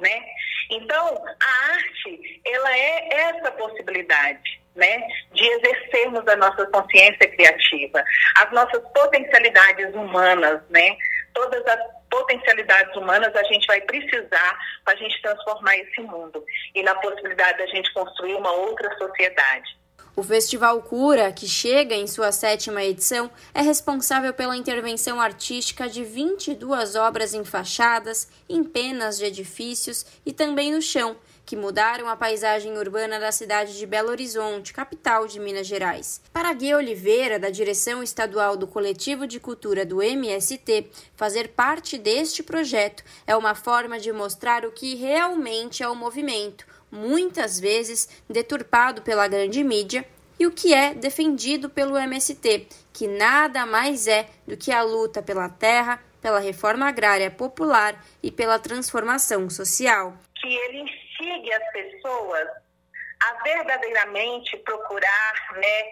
né? Então, a arte, ela é essa possibilidade. Né, de exercermos a nossa consciência criativa, as nossas potencialidades humanas, né, todas as potencialidades humanas a gente vai precisar para a gente transformar esse mundo e na possibilidade da gente construir uma outra sociedade. O Festival Cura, que chega em sua sétima edição, é responsável pela intervenção artística de 22 obras em fachadas, em penas de edifícios e também no chão, que mudaram a paisagem urbana da cidade de Belo Horizonte, capital de Minas Gerais. Para Gui Oliveira, da direção estadual do Coletivo de Cultura do MST, fazer parte deste projeto é uma forma de mostrar o que realmente é o movimento, muitas vezes deturpado pela grande mídia, e o que é defendido pelo MST, que nada mais é do que a luta pela terra, pela reforma agrária popular e pela transformação social. Que ele instigue as pessoas a verdadeiramente procurar, né,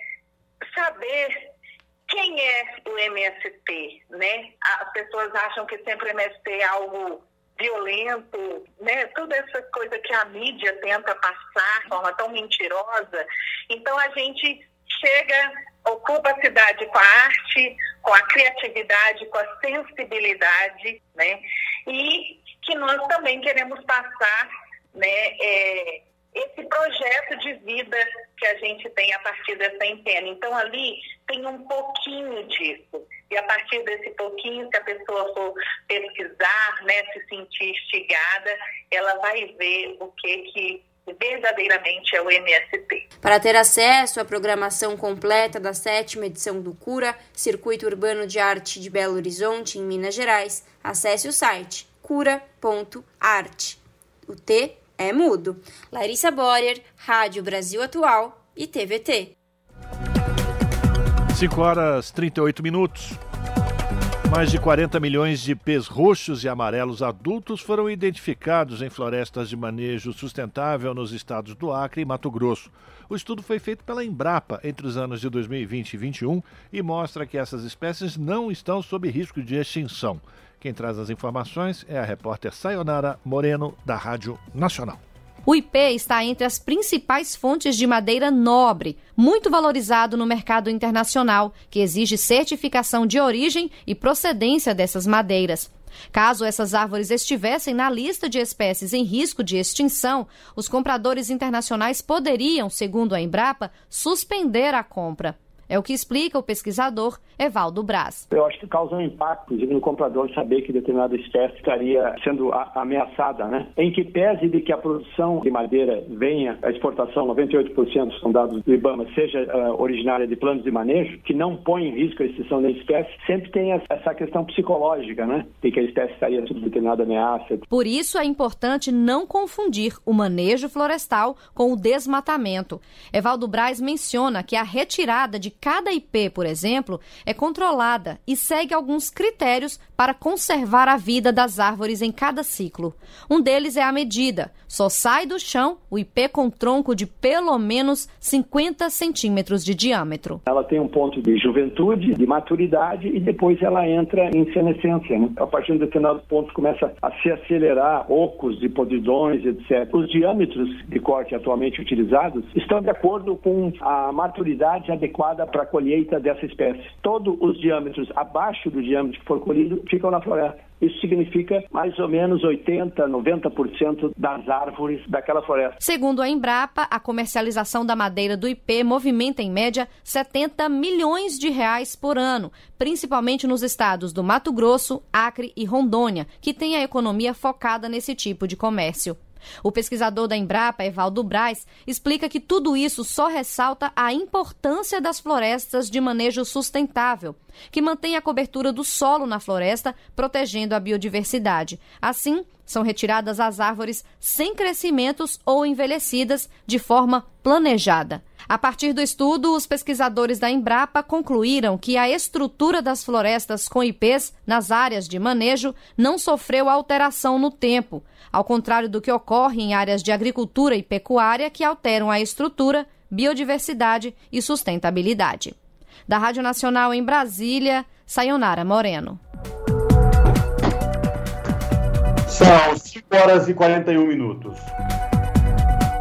saber quem é o MST, né? As pessoas acham que sempre o MST é algo violento, né? Toda essa coisa que a mídia tenta passar de forma tão mentirosa. Então a gente chega, ocupa a cidade com a arte, com a criatividade, com a sensibilidade, né? E que nós também queremos passar né, é, esse projeto de vida que a gente tem a partir dessa antena. Então, ali tem um pouquinho disso. E a partir desse pouquinho, se a pessoa for pesquisar, né, se sentir instigada, ela vai ver o que que verdadeiramente é o MST. Para ter acesso à programação completa da sétima edição do Cura, Circuito Urbano de Arte de Belo Horizonte, em Minas Gerais, acesse o site cura.arte. O T é mudo. Larissa Borer, Rádio Brasil Atual e TVT. 5 horas 38 minutos. Mais de 40 milhões de pés roxos e amarelos adultos foram identificados em florestas de manejo sustentável nos estados do Acre e Mato Grosso. O estudo foi feito pela Embrapa entre os anos de 2020 e 2021 e mostra que essas espécies não estão sob risco de extinção. Quem traz as informações é a repórter Sayonara Moreno, da Rádio Nacional. O IP está entre as principais fontes de madeira nobre, muito valorizado no mercado internacional, que exige certificação de origem e procedência dessas madeiras. Caso essas árvores estivessem na lista de espécies em risco de extinção, os compradores internacionais poderiam, segundo a Embrapa, suspender a compra. É o que explica o pesquisador Evaldo Braz. Eu acho que causa um impacto, inclusive, no comprador saber que determinada espécie estaria sendo ameaçada, né? Em que pese de que a produção de madeira venha, a exportação, 98% são dados do IBAMA, seja uh, originária de planos de manejo, que não põe em risco a extinção da espécie, sempre tem essa questão psicológica, né? De que a espécie estaria sob determinada ameaça. Por isso é importante não confundir o manejo florestal com o desmatamento. Evaldo Braz menciona que a retirada de cada IP, por exemplo, é controlada e segue alguns critérios para conservar a vida das árvores em cada ciclo. Um deles é a medida. Só sai do chão o IP com tronco de pelo menos 50 centímetros de diâmetro. Ela tem um ponto de juventude, de maturidade e depois ela entra em senescência. Né? A partir de determinado ponto começa a se acelerar ocos de podridões, etc. Os diâmetros de corte atualmente utilizados estão de acordo com a maturidade adequada para a colheita dessa espécie. Todos os diâmetros abaixo do diâmetro que for colhido ficam na floresta. Isso significa mais ou menos 80, 90% das árvores daquela floresta. Segundo a Embrapa, a comercialização da madeira do IP movimenta em média 70 milhões de reais por ano, principalmente nos estados do Mato Grosso, Acre e Rondônia, que têm a economia focada nesse tipo de comércio. O pesquisador da Embrapa, Evaldo Braz, explica que tudo isso só ressalta a importância das florestas de manejo sustentável, que mantém a cobertura do solo na floresta, protegendo a biodiversidade. Assim, são retiradas as árvores sem crescimentos ou envelhecidas de forma planejada. A partir do estudo, os pesquisadores da Embrapa concluíram que a estrutura das florestas com IPs nas áreas de manejo não sofreu alteração no tempo, ao contrário do que ocorre em áreas de agricultura e pecuária que alteram a estrutura, biodiversidade e sustentabilidade. Da Rádio Nacional em Brasília, Sayonara Moreno. São 5 horas e 41 minutos.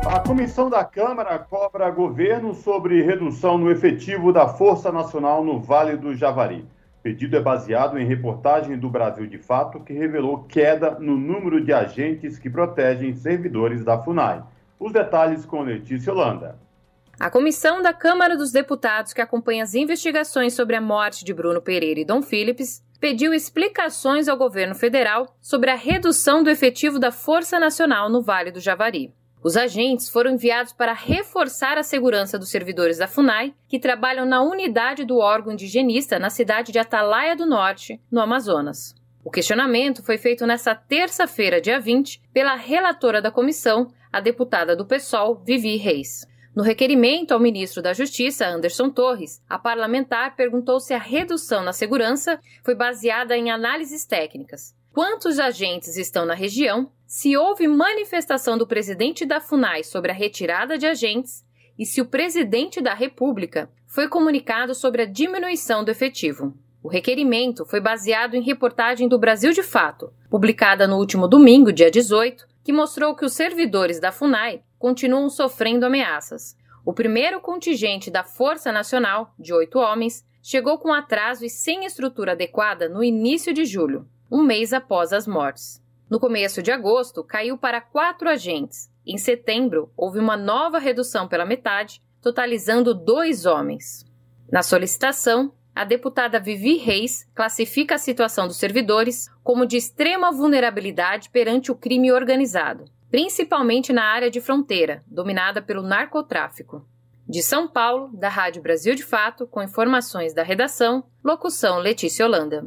A comissão da Câmara cobra governo sobre redução no efetivo da Força Nacional no Vale do Javari. O pedido é baseado em reportagem do Brasil de Fato, que revelou queda no número de agentes que protegem servidores da FUNAI. Os detalhes com Letícia Holanda. A comissão da Câmara dos Deputados que acompanha as investigações sobre a morte de Bruno Pereira e Dom Phillips pediu explicações ao governo federal sobre a redução do efetivo da Força Nacional no Vale do Javari. Os agentes foram enviados para reforçar a segurança dos servidores da FUNAI, que trabalham na unidade do órgão indigenista na cidade de Atalaia do Norte, no Amazonas. O questionamento foi feito nesta terça-feira, dia 20, pela relatora da comissão, a deputada do PSOL, Vivi Reis. No requerimento ao ministro da Justiça, Anderson Torres, a parlamentar perguntou se a redução na segurança foi baseada em análises técnicas. Quantos agentes estão na região se houve manifestação do presidente da FUNAI sobre a retirada de agentes e se o presidente da República foi comunicado sobre a diminuição do efetivo. O requerimento foi baseado em reportagem do Brasil de Fato, publicada no último domingo, dia 18, que mostrou que os servidores da FUNAI continuam sofrendo ameaças. O primeiro contingente da Força Nacional, de oito homens, chegou com atraso e sem estrutura adequada no início de julho, um mês após as mortes. No começo de agosto, caiu para quatro agentes. Em setembro, houve uma nova redução pela metade, totalizando dois homens. Na solicitação, a deputada Vivi Reis classifica a situação dos servidores como de extrema vulnerabilidade perante o crime organizado, principalmente na área de fronteira, dominada pelo narcotráfico. De São Paulo, da Rádio Brasil de Fato, com informações da redação, locução Letícia Holanda.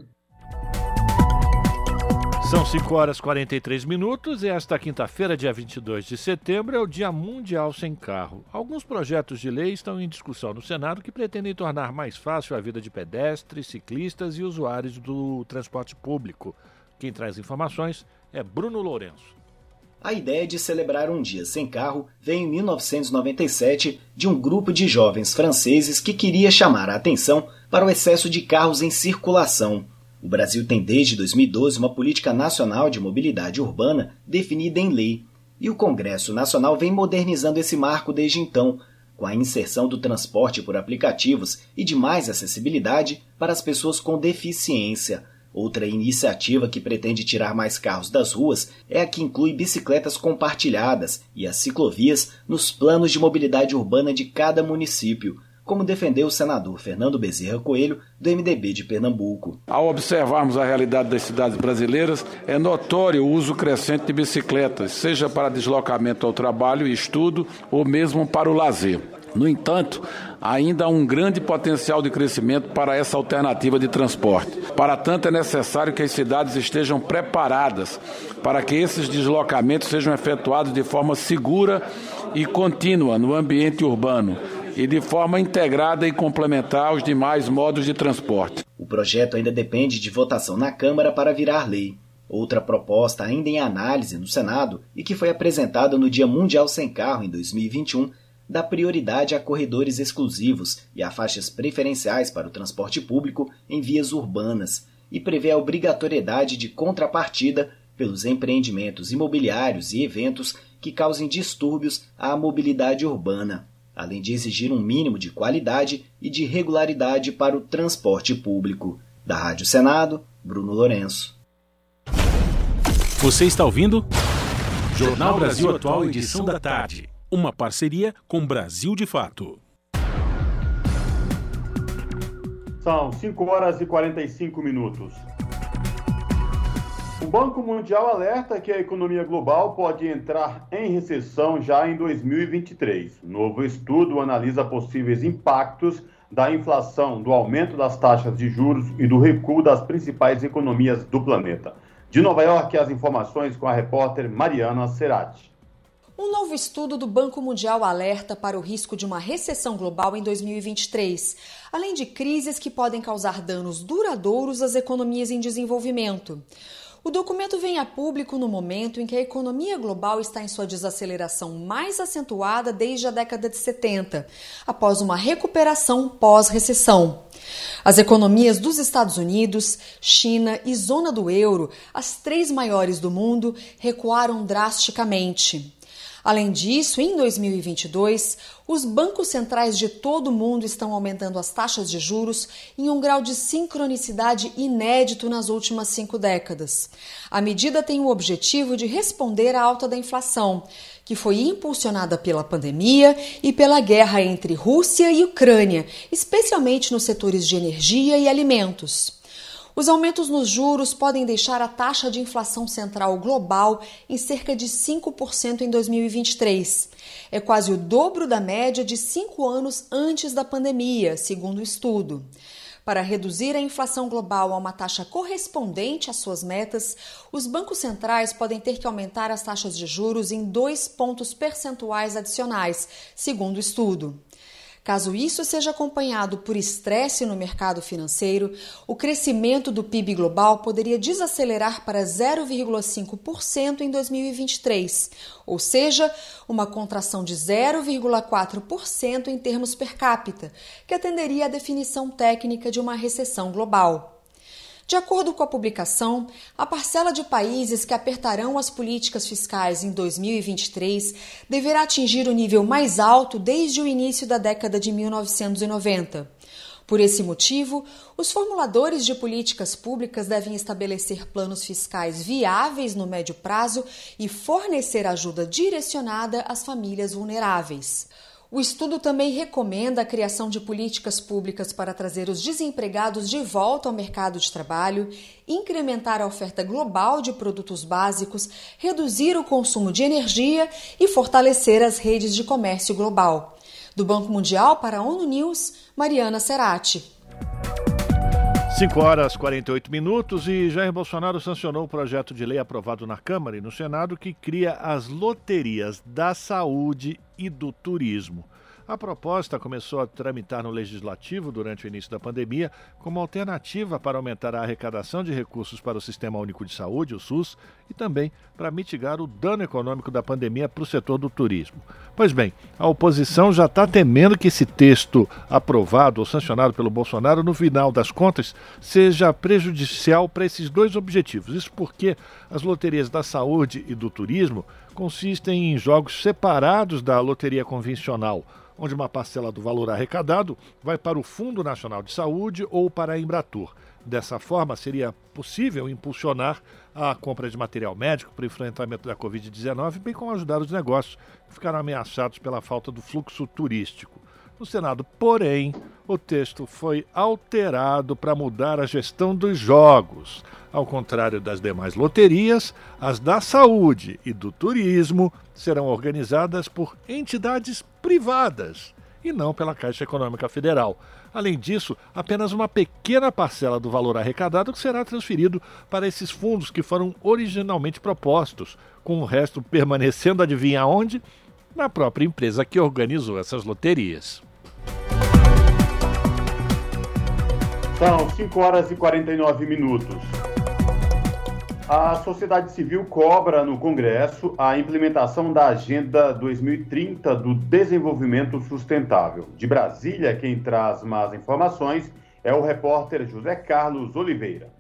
São 5 horas e 43 minutos e esta quinta-feira, dia 22 de setembro, é o Dia Mundial Sem Carro. Alguns projetos de lei estão em discussão no Senado que pretendem tornar mais fácil a vida de pedestres, ciclistas e usuários do transporte público. Quem traz informações é Bruno Lourenço. A ideia de celebrar um dia sem carro veio em 1997 de um grupo de jovens franceses que queria chamar a atenção para o excesso de carros em circulação o Brasil tem desde 2012 uma política nacional de mobilidade urbana definida em lei, e o Congresso Nacional vem modernizando esse marco desde então, com a inserção do transporte por aplicativos e de mais acessibilidade para as pessoas com deficiência. Outra iniciativa que pretende tirar mais carros das ruas é a que inclui bicicletas compartilhadas e as ciclovias nos planos de mobilidade urbana de cada município. Como defendeu o senador Fernando Bezerra Coelho, do MDB de Pernambuco. Ao observarmos a realidade das cidades brasileiras, é notório o uso crescente de bicicletas, seja para deslocamento ao trabalho e estudo ou mesmo para o lazer. No entanto, ainda há um grande potencial de crescimento para essa alternativa de transporte. Para tanto, é necessário que as cidades estejam preparadas para que esses deslocamentos sejam efetuados de forma segura e contínua no ambiente urbano e de forma integrada e complementar aos demais modos de transporte. O projeto ainda depende de votação na Câmara para virar lei. Outra proposta ainda em análise no Senado e que foi apresentada no Dia Mundial Sem Carro em 2021 dá prioridade a corredores exclusivos e a faixas preferenciais para o transporte público em vias urbanas e prevê a obrigatoriedade de contrapartida pelos empreendimentos imobiliários e eventos que causem distúrbios à mobilidade urbana, além de exigir um mínimo de qualidade e de regularidade para o transporte público. Da Rádio Senado, Bruno Lourenço. Você está ouvindo? Jornal Brasil Atual, edição da tarde uma parceria com Brasil de Fato. São 5 horas e 45 minutos. O Banco Mundial alerta que a economia global pode entrar em recessão já em 2023. Novo estudo analisa possíveis impactos da inflação, do aumento das taxas de juros e do recuo das principais economias do planeta. De Nova York, as informações com a repórter Mariana Serati. Um novo estudo do Banco Mundial alerta para o risco de uma recessão global em 2023, além de crises que podem causar danos duradouros às economias em desenvolvimento. O documento vem a público no momento em que a economia global está em sua desaceleração mais acentuada desde a década de 70, após uma recuperação pós-recessão. As economias dos Estados Unidos, China e zona do euro, as três maiores do mundo, recuaram drasticamente. Além disso, em 2022, os bancos centrais de todo o mundo estão aumentando as taxas de juros em um grau de sincronicidade inédito nas últimas cinco décadas. A medida tem o objetivo de responder à alta da inflação, que foi impulsionada pela pandemia e pela guerra entre Rússia e Ucrânia, especialmente nos setores de energia e alimentos. Os aumentos nos juros podem deixar a taxa de inflação central global em cerca de 5% em 2023. É quase o dobro da média de cinco anos antes da pandemia, segundo o estudo. Para reduzir a inflação global a uma taxa correspondente às suas metas, os bancos centrais podem ter que aumentar as taxas de juros em dois pontos percentuais adicionais, segundo o estudo. Caso isso seja acompanhado por estresse no mercado financeiro, o crescimento do PIB global poderia desacelerar para 0,5% em 2023, ou seja, uma contração de 0,4% em termos per capita, que atenderia à definição técnica de uma recessão global. De acordo com a publicação, a parcela de países que apertarão as políticas fiscais em 2023 deverá atingir o nível mais alto desde o início da década de 1990. Por esse motivo, os formuladores de políticas públicas devem estabelecer planos fiscais viáveis no médio prazo e fornecer ajuda direcionada às famílias vulneráveis. O estudo também recomenda a criação de políticas públicas para trazer os desempregados de volta ao mercado de trabalho, incrementar a oferta global de produtos básicos, reduzir o consumo de energia e fortalecer as redes de comércio global. Do Banco Mundial para a ONU News, Mariana Serati. 5 horas 48 minutos e Jair Bolsonaro sancionou o projeto de lei aprovado na Câmara e no Senado que cria as loterias da saúde e do turismo. A proposta começou a tramitar no Legislativo durante o início da pandemia como alternativa para aumentar a arrecadação de recursos para o Sistema Único de Saúde, o SUS, e também para mitigar o dano econômico da pandemia para o setor do turismo. Pois bem, a oposição já está temendo que esse texto aprovado ou sancionado pelo Bolsonaro, no final das contas, seja prejudicial para esses dois objetivos. Isso porque as loterias da saúde e do turismo consistem em jogos separados da loteria convencional onde uma parcela do valor arrecadado vai para o Fundo Nacional de Saúde ou para a Embratur. Dessa forma, seria possível impulsionar a compra de material médico para o enfrentamento da Covid-19, bem como ajudar os negócios que ficaram ameaçados pela falta do fluxo turístico. No Senado, porém, o texto foi alterado para mudar a gestão dos jogos. Ao contrário das demais loterias, as da saúde e do turismo serão organizadas por entidades privadas e não pela Caixa Econômica Federal. Além disso, apenas uma pequena parcela do valor arrecadado será transferido para esses fundos que foram originalmente propostos, com o resto permanecendo, adivinha onde? Na própria empresa que organizou essas loterias. São 5 horas e 49 minutos. A sociedade civil cobra no Congresso a implementação da Agenda 2030 do Desenvolvimento Sustentável. De Brasília, quem traz mais informações é o repórter José Carlos Oliveira.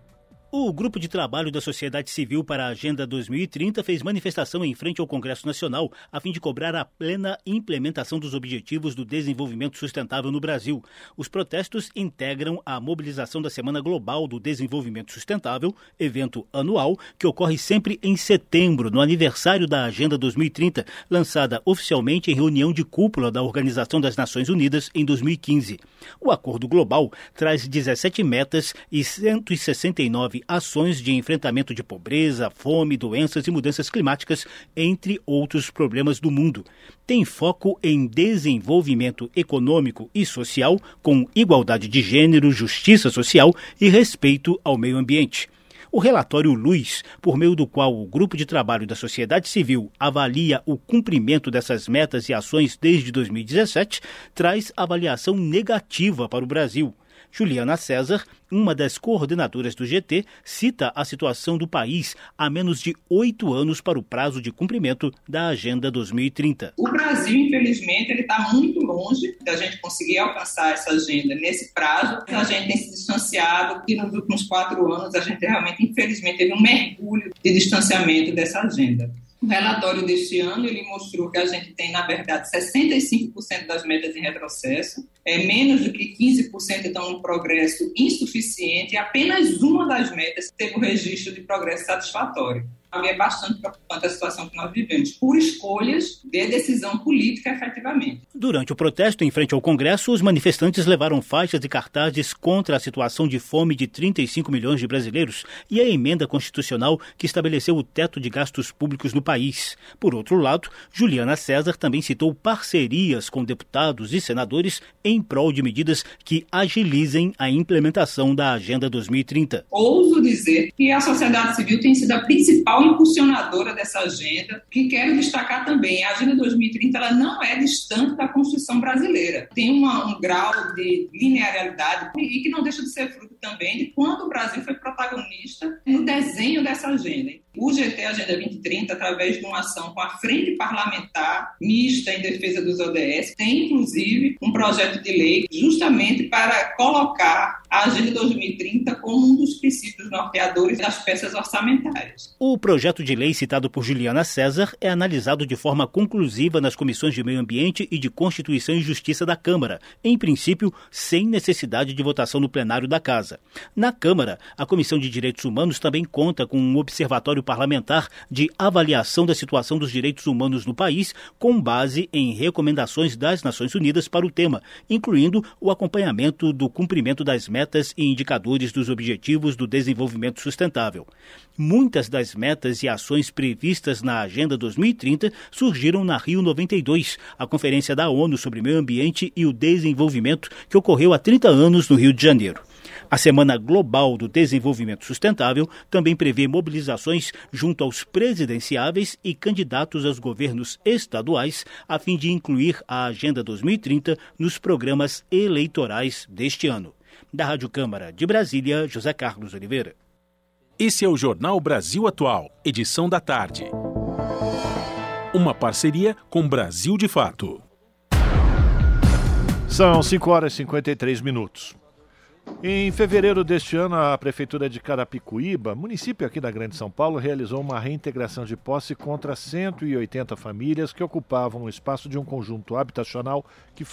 O Grupo de Trabalho da Sociedade Civil para a Agenda 2030 fez manifestação em frente ao Congresso Nacional a fim de cobrar a plena implementação dos Objetivos do Desenvolvimento Sustentável no Brasil. Os protestos integram a mobilização da Semana Global do Desenvolvimento Sustentável, evento anual que ocorre sempre em setembro, no aniversário da Agenda 2030, lançada oficialmente em reunião de cúpula da Organização das Nações Unidas em 2015. O acordo global traz 17 metas e 169 ações de enfrentamento de pobreza, fome, doenças e mudanças climáticas, entre outros problemas do mundo. Tem foco em desenvolvimento econômico e social, com igualdade de gênero, justiça social e respeito ao meio ambiente. O relatório Luz, por meio do qual o grupo de trabalho da sociedade civil avalia o cumprimento dessas metas e ações desde 2017, traz avaliação negativa para o Brasil. Juliana César, uma das coordenadoras do GT, cita a situação do país a menos de oito anos para o prazo de cumprimento da Agenda 2030. O Brasil, infelizmente, está muito longe da gente conseguir alcançar essa agenda nesse prazo. A gente tem se distanciado e nos últimos quatro anos a gente realmente, infelizmente, teve um mergulho de distanciamento dessa agenda. O relatório deste ano ele mostrou que a gente tem, na verdade, 65% das metas em retrocesso, é menos do que 15% estão um progresso insuficiente. E apenas uma das metas teve o registro de progresso satisfatório é bastante preocupante a situação que nós vivemos, por escolhas de decisão política, efetivamente. Durante o protesto em frente ao Congresso, os manifestantes levaram faixas e cartazes contra a situação de fome de 35 milhões de brasileiros e a emenda constitucional que estabeleceu o teto de gastos públicos no país. Por outro lado, Juliana César também citou parcerias com deputados e senadores em prol de medidas que agilizem a implementação da Agenda 2030. Ouso dizer que a sociedade civil tem sido a principal impulsionadora dessa agenda, que quero destacar também, a Agenda 2030 ela não é distante da Constituição brasileira. Tem uma, um grau de linearidade e que não deixa de ser fruto também de quando o Brasil foi protagonista no desenho dessa agenda. O GT Agenda 2030, através de uma ação com a Frente Parlamentar Mista em Defesa dos ODS, tem inclusive um projeto de lei justamente para colocar a Agenda 2030 como um dos princípios norteadores das peças orçamentárias. O projeto de lei citado por Juliana César é analisado de forma conclusiva nas comissões de Meio Ambiente e de Constituição e Justiça da Câmara, em princípio, sem necessidade de votação no plenário da Casa. Na Câmara, a Comissão de Direitos Humanos também conta com um observatório parlamentar de avaliação da situação dos direitos humanos no país, com base em recomendações das Nações Unidas para o tema, incluindo o acompanhamento do cumprimento das metas e indicadores dos Objetivos do Desenvolvimento Sustentável. Muitas das metas e ações previstas na Agenda 2030 surgiram na Rio 92, a Conferência da ONU sobre Meio Ambiente e o Desenvolvimento, que ocorreu há 30 anos no Rio de Janeiro. A Semana Global do Desenvolvimento Sustentável também prevê mobilizações junto aos presidenciáveis e candidatos aos governos estaduais, a fim de incluir a Agenda 2030 nos programas eleitorais deste ano. Da Rádio Câmara de Brasília, José Carlos Oliveira. Esse é o Jornal Brasil Atual, edição da tarde. Uma parceria com Brasil de Fato. São 5 horas e 53 minutos. Em fevereiro deste ano, a Prefeitura de Carapicuíba, município aqui da Grande São Paulo, realizou uma reintegração de posse contra 180 famílias que ocupavam o espaço de um conjunto habitacional que,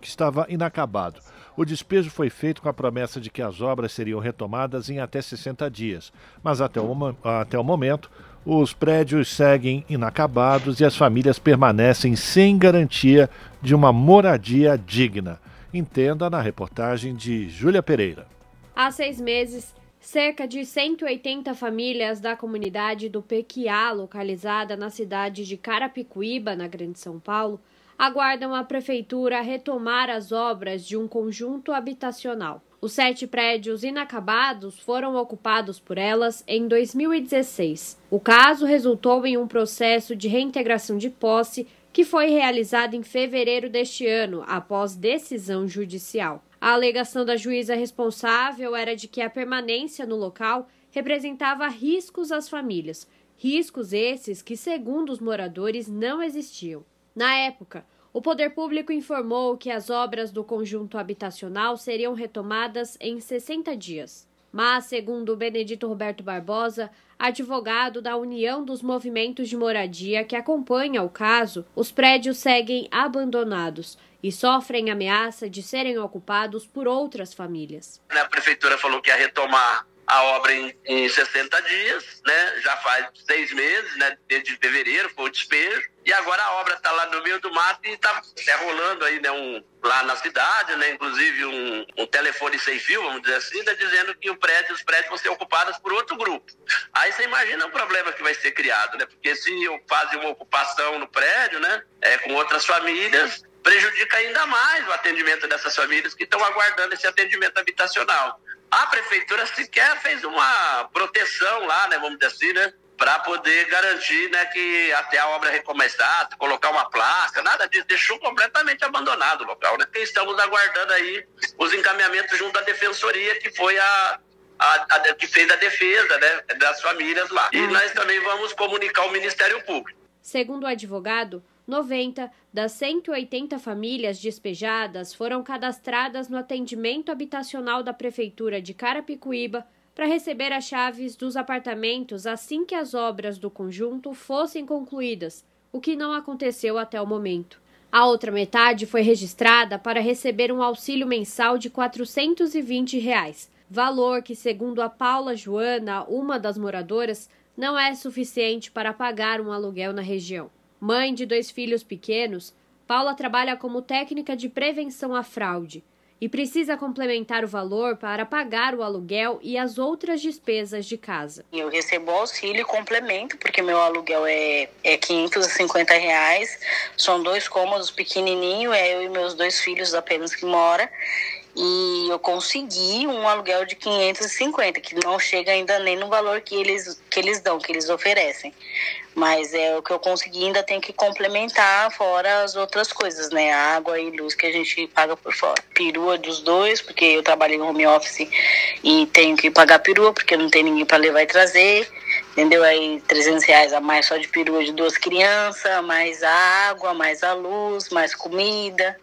que estava inacabado. O despejo foi feito com a promessa de que as obras seriam retomadas em até 60 dias, mas até o, até o momento os prédios seguem inacabados e as famílias permanecem sem garantia de uma moradia digna. Entenda na reportagem de Júlia Pereira. Há seis meses, cerca de 180 famílias da comunidade do Pequiá, localizada na cidade de Carapicuíba, na Grande São Paulo, aguardam a prefeitura retomar as obras de um conjunto habitacional. Os sete prédios inacabados foram ocupados por elas em 2016. O caso resultou em um processo de reintegração de posse que foi realizado em fevereiro deste ano, após decisão judicial. A alegação da juíza responsável era de que a permanência no local representava riscos às famílias, riscos esses que, segundo os moradores, não existiam. Na época, o poder público informou que as obras do conjunto habitacional seriam retomadas em 60 dias. Mas, segundo Benedito Roberto Barbosa, advogado da União dos Movimentos de Moradia que acompanha o caso, os prédios seguem abandonados e sofrem ameaça de serem ocupados por outras famílias. A prefeitura falou que ia retomar a obra em, em 60 dias, né? Já faz seis meses, né? Desde fevereiro foi o despejo. E agora a obra está lá no meio do mato e está é, rolando aí, né? Um, lá na cidade, né? Inclusive um, um telefone sem fio, vamos dizer assim, né, dizendo que o prédio, os prédios vão ser ocupados por outro grupo. Aí você imagina o problema que vai ser criado, né? Porque se fazem uma ocupação no prédio, né? É, com outras famílias, prejudica ainda mais o atendimento dessas famílias que estão aguardando esse atendimento habitacional. A prefeitura sequer fez uma proteção lá, né, vamos dizer assim, né, para poder garantir, né, que até a obra recomeçar, colocar uma placa, nada disso, deixou completamente abandonado o local, né? estamos aguardando aí os encaminhamentos junto à defensoria, que foi a, a, a, que fez a defesa né, das famílias lá. E nós também vamos comunicar ao Ministério Público. Segundo o advogado, 90 das 180 famílias despejadas foram cadastradas no atendimento habitacional da Prefeitura de Carapicuíba para receber as chaves dos apartamentos assim que as obras do conjunto fossem concluídas, o que não aconteceu até o momento. A outra metade foi registrada para receber um auxílio mensal de 420 reais, valor que, segundo a Paula Joana, uma das moradoras, não é suficiente para pagar um aluguel na região. Mãe de dois filhos pequenos, Paula trabalha como técnica de prevenção à fraude e precisa complementar o valor para pagar o aluguel e as outras despesas de casa. Eu recebo auxílio e complemento, porque meu aluguel é, é 550 reais. São dois cômodos pequenininho, é eu e meus dois filhos apenas que mora e eu consegui um aluguel de 550, que não chega ainda nem no valor que eles, que eles dão, que eles oferecem. Mas é o que eu consegui, ainda tem que complementar fora as outras coisas, né? Água e luz que a gente paga por fora. Perua dos dois, porque eu trabalho em home office e tenho que pagar perua, porque não tem ninguém para levar e trazer. Entendeu? Aí 300 reais a mais só de perua de duas crianças, mais a água, mais a luz, mais comida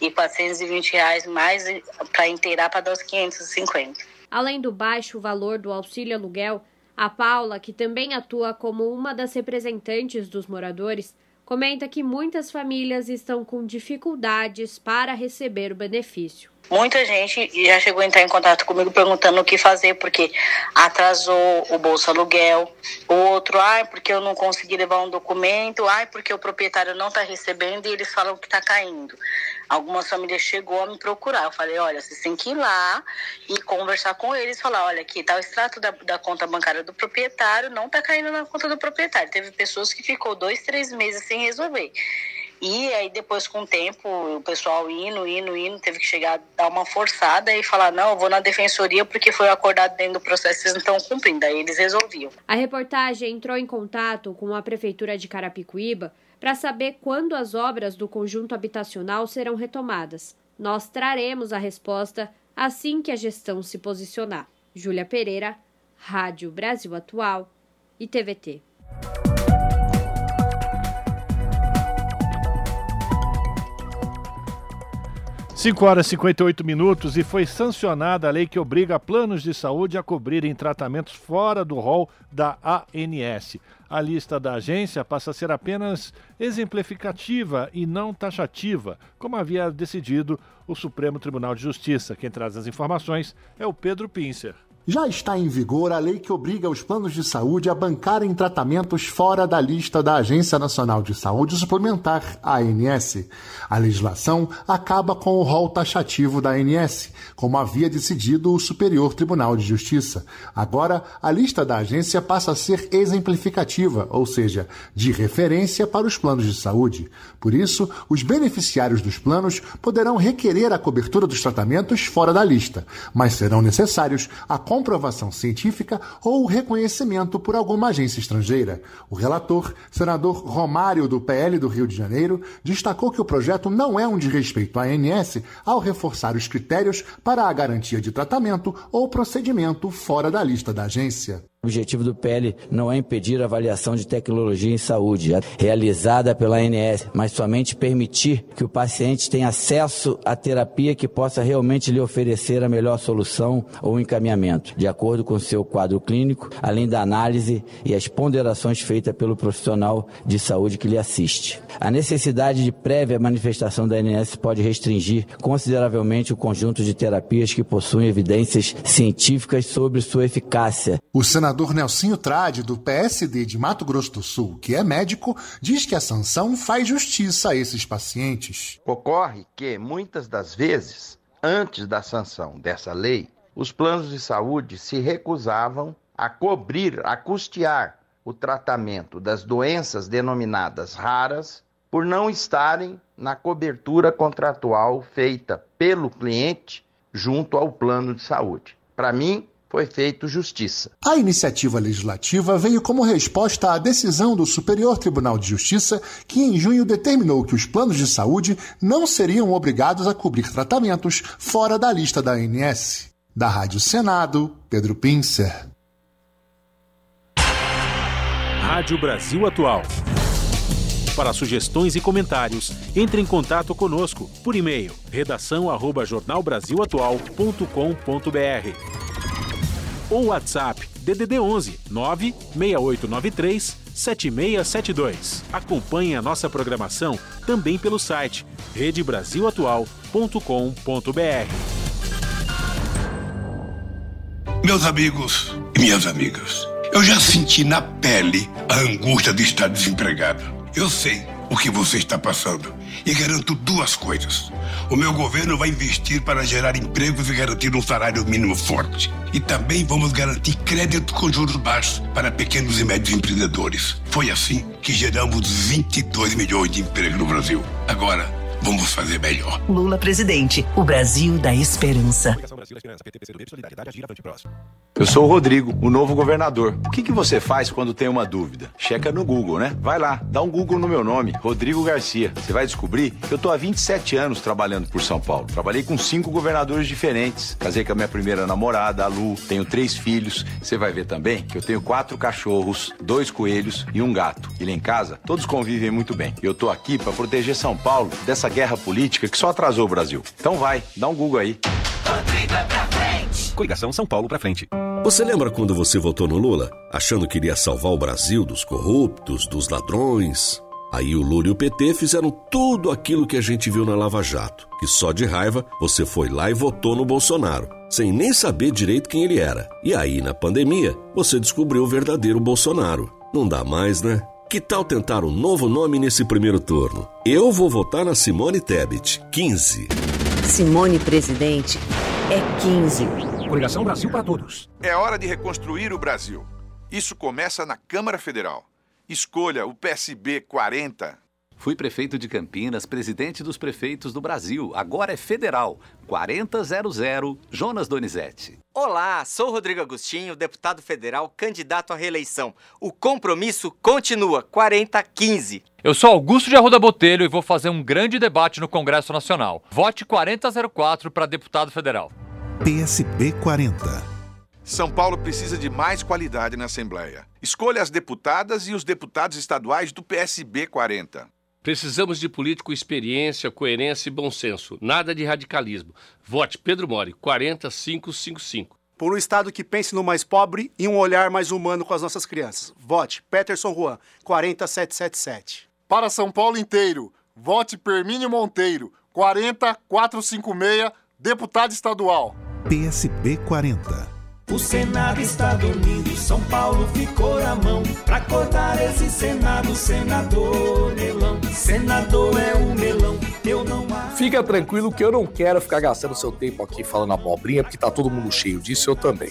e 420 reais mais para inteirar para dar os 550. Além do baixo valor do auxílio aluguel, a Paula, que também atua como uma das representantes dos moradores, comenta que muitas famílias estão com dificuldades para receber o benefício. Muita gente já chegou a entrar em contato comigo perguntando o que fazer, porque atrasou o bolso aluguel. O outro, ai, porque eu não consegui levar um documento, ai, porque o proprietário não está recebendo e eles falam que está caindo. Algumas famílias chegou a me procurar. Eu falei, olha, vocês têm que ir lá e conversar com eles, falar, olha, aqui está o extrato da, da conta bancária do proprietário, não está caindo na conta do proprietário. Teve pessoas que ficou dois, três meses sem resolver. E aí depois com o tempo, o pessoal indo, indo, indo, teve que chegar, dar uma forçada e falar, não, eu vou na defensoria porque foi acordado dentro do processo, vocês não estão cumprindo. Aí eles resolviam. A reportagem entrou em contato com a Prefeitura de Carapicuíba para saber quando as obras do conjunto habitacional serão retomadas. Nós traremos a resposta assim que a gestão se posicionar. Júlia Pereira, Rádio Brasil Atual e TVT. 5 horas e 58 minutos e foi sancionada a lei que obriga planos de saúde a cobrirem tratamentos fora do rol da ANS. A lista da agência passa a ser apenas exemplificativa e não taxativa, como havia decidido o Supremo Tribunal de Justiça. Quem traz as informações é o Pedro Pincer. Já está em vigor a lei que obriga os planos de saúde a bancarem tratamentos fora da lista da Agência Nacional de Saúde Suplementar, ANS. A legislação acaba com o rol taxativo da ANS, como havia decidido o Superior Tribunal de Justiça. Agora, a lista da agência passa a ser exemplificativa, ou seja, de referência para os planos de saúde. Por isso, os beneficiários dos planos poderão requerer a cobertura dos tratamentos fora da lista, mas serão necessários a comprovação científica ou reconhecimento por alguma agência estrangeira. O relator, senador Romário do PL do Rio de Janeiro, destacou que o projeto não é um desrespeito à ANS ao reforçar os critérios para a garantia de tratamento ou procedimento fora da lista da agência. O objetivo do PL não é impedir a avaliação de tecnologia em saúde realizada pela ANS, mas somente permitir que o paciente tenha acesso à terapia que possa realmente lhe oferecer a melhor solução ou encaminhamento, de acordo com seu quadro clínico, além da análise e as ponderações feitas pelo profissional de saúde que lhe assiste. A necessidade de prévia manifestação da ANS pode restringir consideravelmente o conjunto de terapias que possuem evidências científicas sobre sua eficácia. O senador Nelsinho Trade, do PSD de Mato Grosso do Sul, que é médico, diz que a sanção faz justiça a esses pacientes. Ocorre que, muitas das vezes, antes da sanção dessa lei, os planos de saúde se recusavam a cobrir, a custear o tratamento das doenças denominadas raras por não estarem na cobertura contratual feita pelo cliente junto ao plano de saúde. Para mim, foi feito justiça. A iniciativa legislativa veio como resposta à decisão do Superior Tribunal de Justiça, que em junho determinou que os planos de saúde não seriam obrigados a cobrir tratamentos fora da lista da ANS. Da Rádio Senado, Pedro Pincer. Rádio Brasil Atual. Para sugestões e comentários, entre em contato conosco por e-mail redação@jornalbrasilatual.com.br ou WhatsApp DDD 11 96893 7672. Acompanhe a nossa programação também pelo site redebrasilatual.com.br. Meus amigos e minhas amigas, eu já senti na pele a angústia de estar desempregado. Eu sei o que você está passando e garanto duas coisas. O meu governo vai investir para gerar empregos e garantir um salário mínimo forte. E também vamos garantir crédito com juros baixos para pequenos e médios empreendedores. Foi assim que geramos 22 milhões de empregos no Brasil. Agora, Vamos fazer melhor. Lula presidente, o Brasil da esperança. Eu sou o Rodrigo, o novo governador. O que, que você faz quando tem uma dúvida? Checa no Google, né? Vai lá, dá um Google no meu nome, Rodrigo Garcia. Você vai descobrir que eu tô há 27 anos trabalhando por São Paulo. Trabalhei com cinco governadores diferentes. Casei com a minha primeira namorada, a Lu. Tenho três filhos. Você vai ver também que eu tenho quatro cachorros, dois coelhos e um gato. E lá em casa, todos convivem muito bem. Eu tô aqui para proteger São Paulo dessa essa guerra política que só atrasou o Brasil. Então vai, dá um Google aí. Rodrigo é pra frente. Coligação São Paulo pra frente. Você lembra quando você votou no Lula? Achando que iria salvar o Brasil dos corruptos, dos ladrões? Aí o Lula e o PT fizeram tudo aquilo que a gente viu na Lava Jato. Que só de raiva você foi lá e votou no Bolsonaro, sem nem saber direito quem ele era. E aí, na pandemia, você descobriu o verdadeiro Bolsonaro. Não dá mais, né? Que tal tentar um novo nome nesse primeiro turno? Eu vou votar na Simone Tebet, 15. Simone Presidente é 15. Coligação Brasil para todos. É hora de reconstruir o Brasil. Isso começa na Câmara Federal. Escolha o PSB 40. Fui prefeito de Campinas, presidente dos prefeitos do Brasil. Agora é federal. 4000 Jonas Donizete. Olá, sou Rodrigo Agostinho, deputado federal, candidato à reeleição. O compromisso continua 4015. Eu sou Augusto de Arruda Botelho e vou fazer um grande debate no Congresso Nacional. Vote 4004 para deputado federal. PSB 40. São Paulo precisa de mais qualidade na Assembleia. Escolha as deputadas e os deputados estaduais do PSB 40. Precisamos de político experiência, coerência e bom senso. Nada de radicalismo. Vote Pedro Mori, 40555. Por um Estado que pense no mais pobre e um olhar mais humano com as nossas crianças. Vote Peterson Juan, 40777. Para São Paulo inteiro, vote Permínio Monteiro, 40456, deputado estadual. PSB 40. O Senado está dormindo, São Paulo ficou na mão pra cortar esse Senado, senador melão. Senador é o melão, eu não Fica tranquilo que eu não quero ficar gastando seu tempo aqui falando abobrinha, porque tá todo mundo cheio disso, eu também.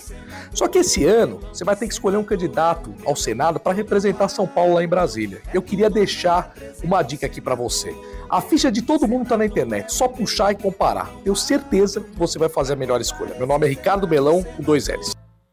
Só que esse ano você vai ter que escolher um candidato ao Senado para representar São Paulo lá em Brasília. Eu queria deixar uma dica aqui para você. A ficha de todo mundo tá na internet, só puxar e comparar. Tenho certeza que você vai fazer a melhor escolha. Meu nome é Ricardo Melão, com dois L's.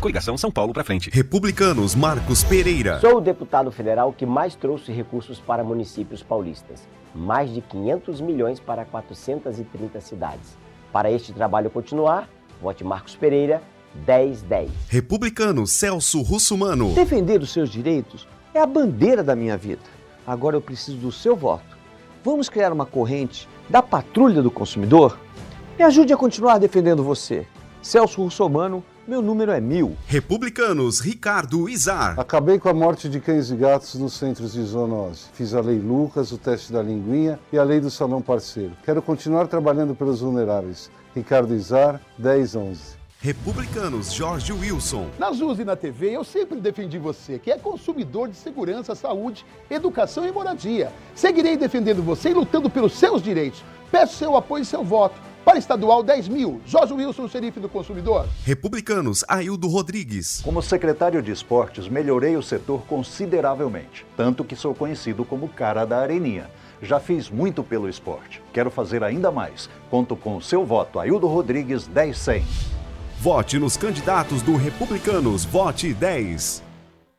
Coligação São Paulo para frente. Republicanos Marcos Pereira. Sou o deputado federal que mais trouxe recursos para municípios paulistas. Mais de 500 milhões para 430 cidades. Para este trabalho continuar, vote Marcos Pereira 1010. Republicano Celso Russumano. Defender os seus direitos é a bandeira da minha vida. Agora eu preciso do seu voto. Vamos criar uma corrente da patrulha do consumidor? Me ajude a continuar defendendo você. Celso Russomano meu número é mil. Republicanos, Ricardo Izar. Acabei com a morte de cães e gatos nos centros de zoonose. Fiz a lei Lucas, o teste da linguinha e a lei do salão parceiro. Quero continuar trabalhando pelos vulneráveis. Ricardo Izar, 1011. Republicanos, Jorge Wilson. Nas ruas e na TV, eu sempre defendi você, que é consumidor de segurança, saúde, educação e moradia. Seguirei defendendo você e lutando pelos seus direitos. Peço seu apoio e seu voto. Para estadual, 10 mil. Jorge Wilson, xerife do consumidor. Republicanos, Aildo Rodrigues. Como secretário de esportes, melhorei o setor consideravelmente. Tanto que sou conhecido como cara da areninha. Já fiz muito pelo esporte. Quero fazer ainda mais. Conto com o seu voto. Aildo Rodrigues, 1010. Vote nos candidatos do Republicanos. Vote 10.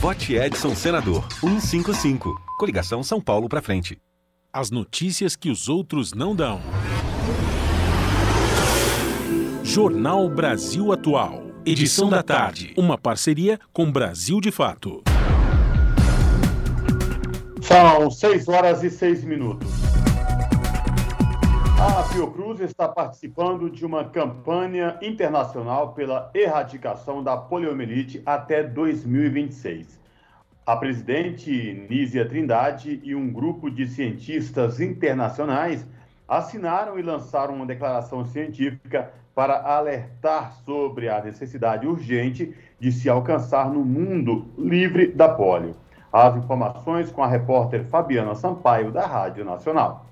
Vote Edson Senador 155. Coligação São Paulo para frente. As notícias que os outros não dão. Jornal Brasil Atual. Edição da tarde. Uma parceria com Brasil de Fato. São 6 horas e 6 minutos. A Fiocruz está participando de uma campanha internacional pela erradicação da poliomielite até 2026. A presidente Nízia Trindade e um grupo de cientistas internacionais assinaram e lançaram uma declaração científica para alertar sobre a necessidade urgente de se alcançar no mundo livre da polio. As informações com a repórter Fabiana Sampaio, da Rádio Nacional.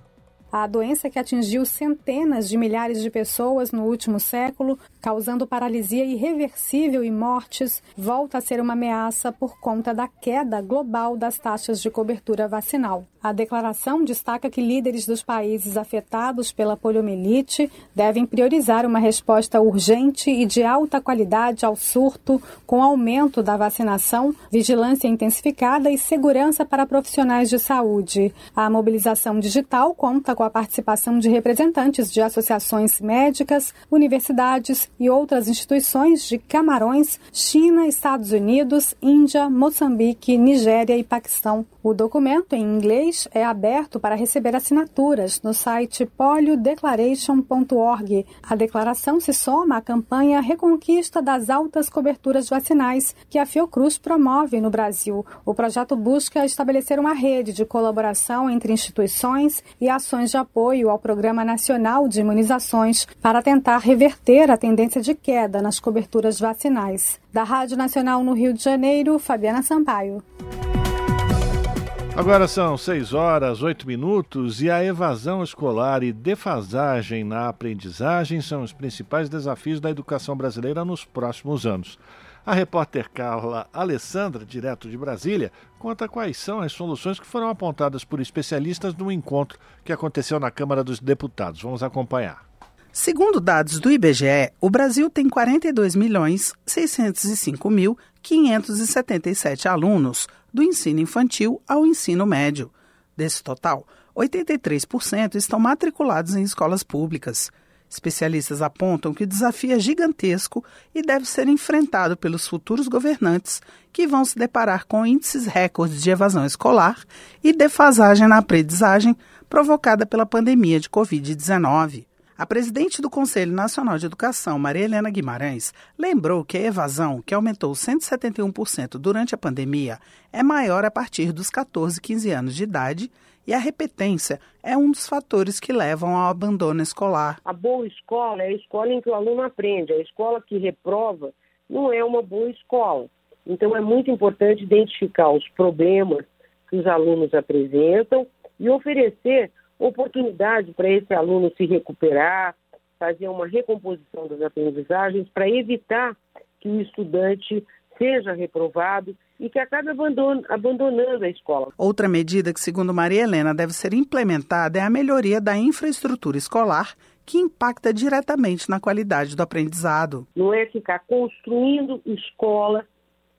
A doença que atingiu centenas de milhares de pessoas no último século, causando paralisia irreversível e mortes, volta a ser uma ameaça por conta da queda global das taxas de cobertura vacinal. A declaração destaca que líderes dos países afetados pela poliomielite devem priorizar uma resposta urgente e de alta qualidade ao surto, com aumento da vacinação, vigilância intensificada e segurança para profissionais de saúde. A mobilização digital conta com a participação de representantes de associações médicas, universidades e outras instituições de Camarões, China, Estados Unidos, Índia, Moçambique, Nigéria e Paquistão. O documento, em inglês, é aberto para receber assinaturas no site poliodeclaration.org. A declaração se soma à campanha Reconquista das Altas Coberturas Vacinais, que a Fiocruz promove no Brasil. O projeto busca estabelecer uma rede de colaboração entre instituições e ações de apoio ao Programa Nacional de Imunizações para tentar reverter a tendência de queda nas coberturas vacinais. Da Rádio Nacional no Rio de Janeiro, Fabiana Sampaio. Agora são 6 horas, 8 minutos e a evasão escolar e defasagem na aprendizagem são os principais desafios da educação brasileira nos próximos anos. A repórter Carla Alessandra, direto de Brasília, conta quais são as soluções que foram apontadas por especialistas no encontro que aconteceu na Câmara dos Deputados. Vamos acompanhar. Segundo dados do IBGE, o Brasil tem 42 milhões 605 mil 577 alunos do ensino infantil ao ensino médio. Desse total, 83% estão matriculados em escolas públicas. Especialistas apontam que o desafio é gigantesco e deve ser enfrentado pelos futuros governantes, que vão se deparar com índices recordes de evasão escolar e defasagem na aprendizagem provocada pela pandemia de Covid-19. A presidente do Conselho Nacional de Educação, Maria Helena Guimarães, lembrou que a evasão, que aumentou 171% durante a pandemia, é maior a partir dos 14, 15 anos de idade e a repetência é um dos fatores que levam ao abandono escolar. A boa escola é a escola em que o aluno aprende. A escola que reprova não é uma boa escola. Então é muito importante identificar os problemas que os alunos apresentam e oferecer oportunidade para esse aluno se recuperar, fazer uma recomposição das aprendizagens para evitar que o estudante seja reprovado e que acabe abandonando a escola. Outra medida que, segundo Maria Helena, deve ser implementada é a melhoria da infraestrutura escolar, que impacta diretamente na qualidade do aprendizado. Não é ficar construindo escola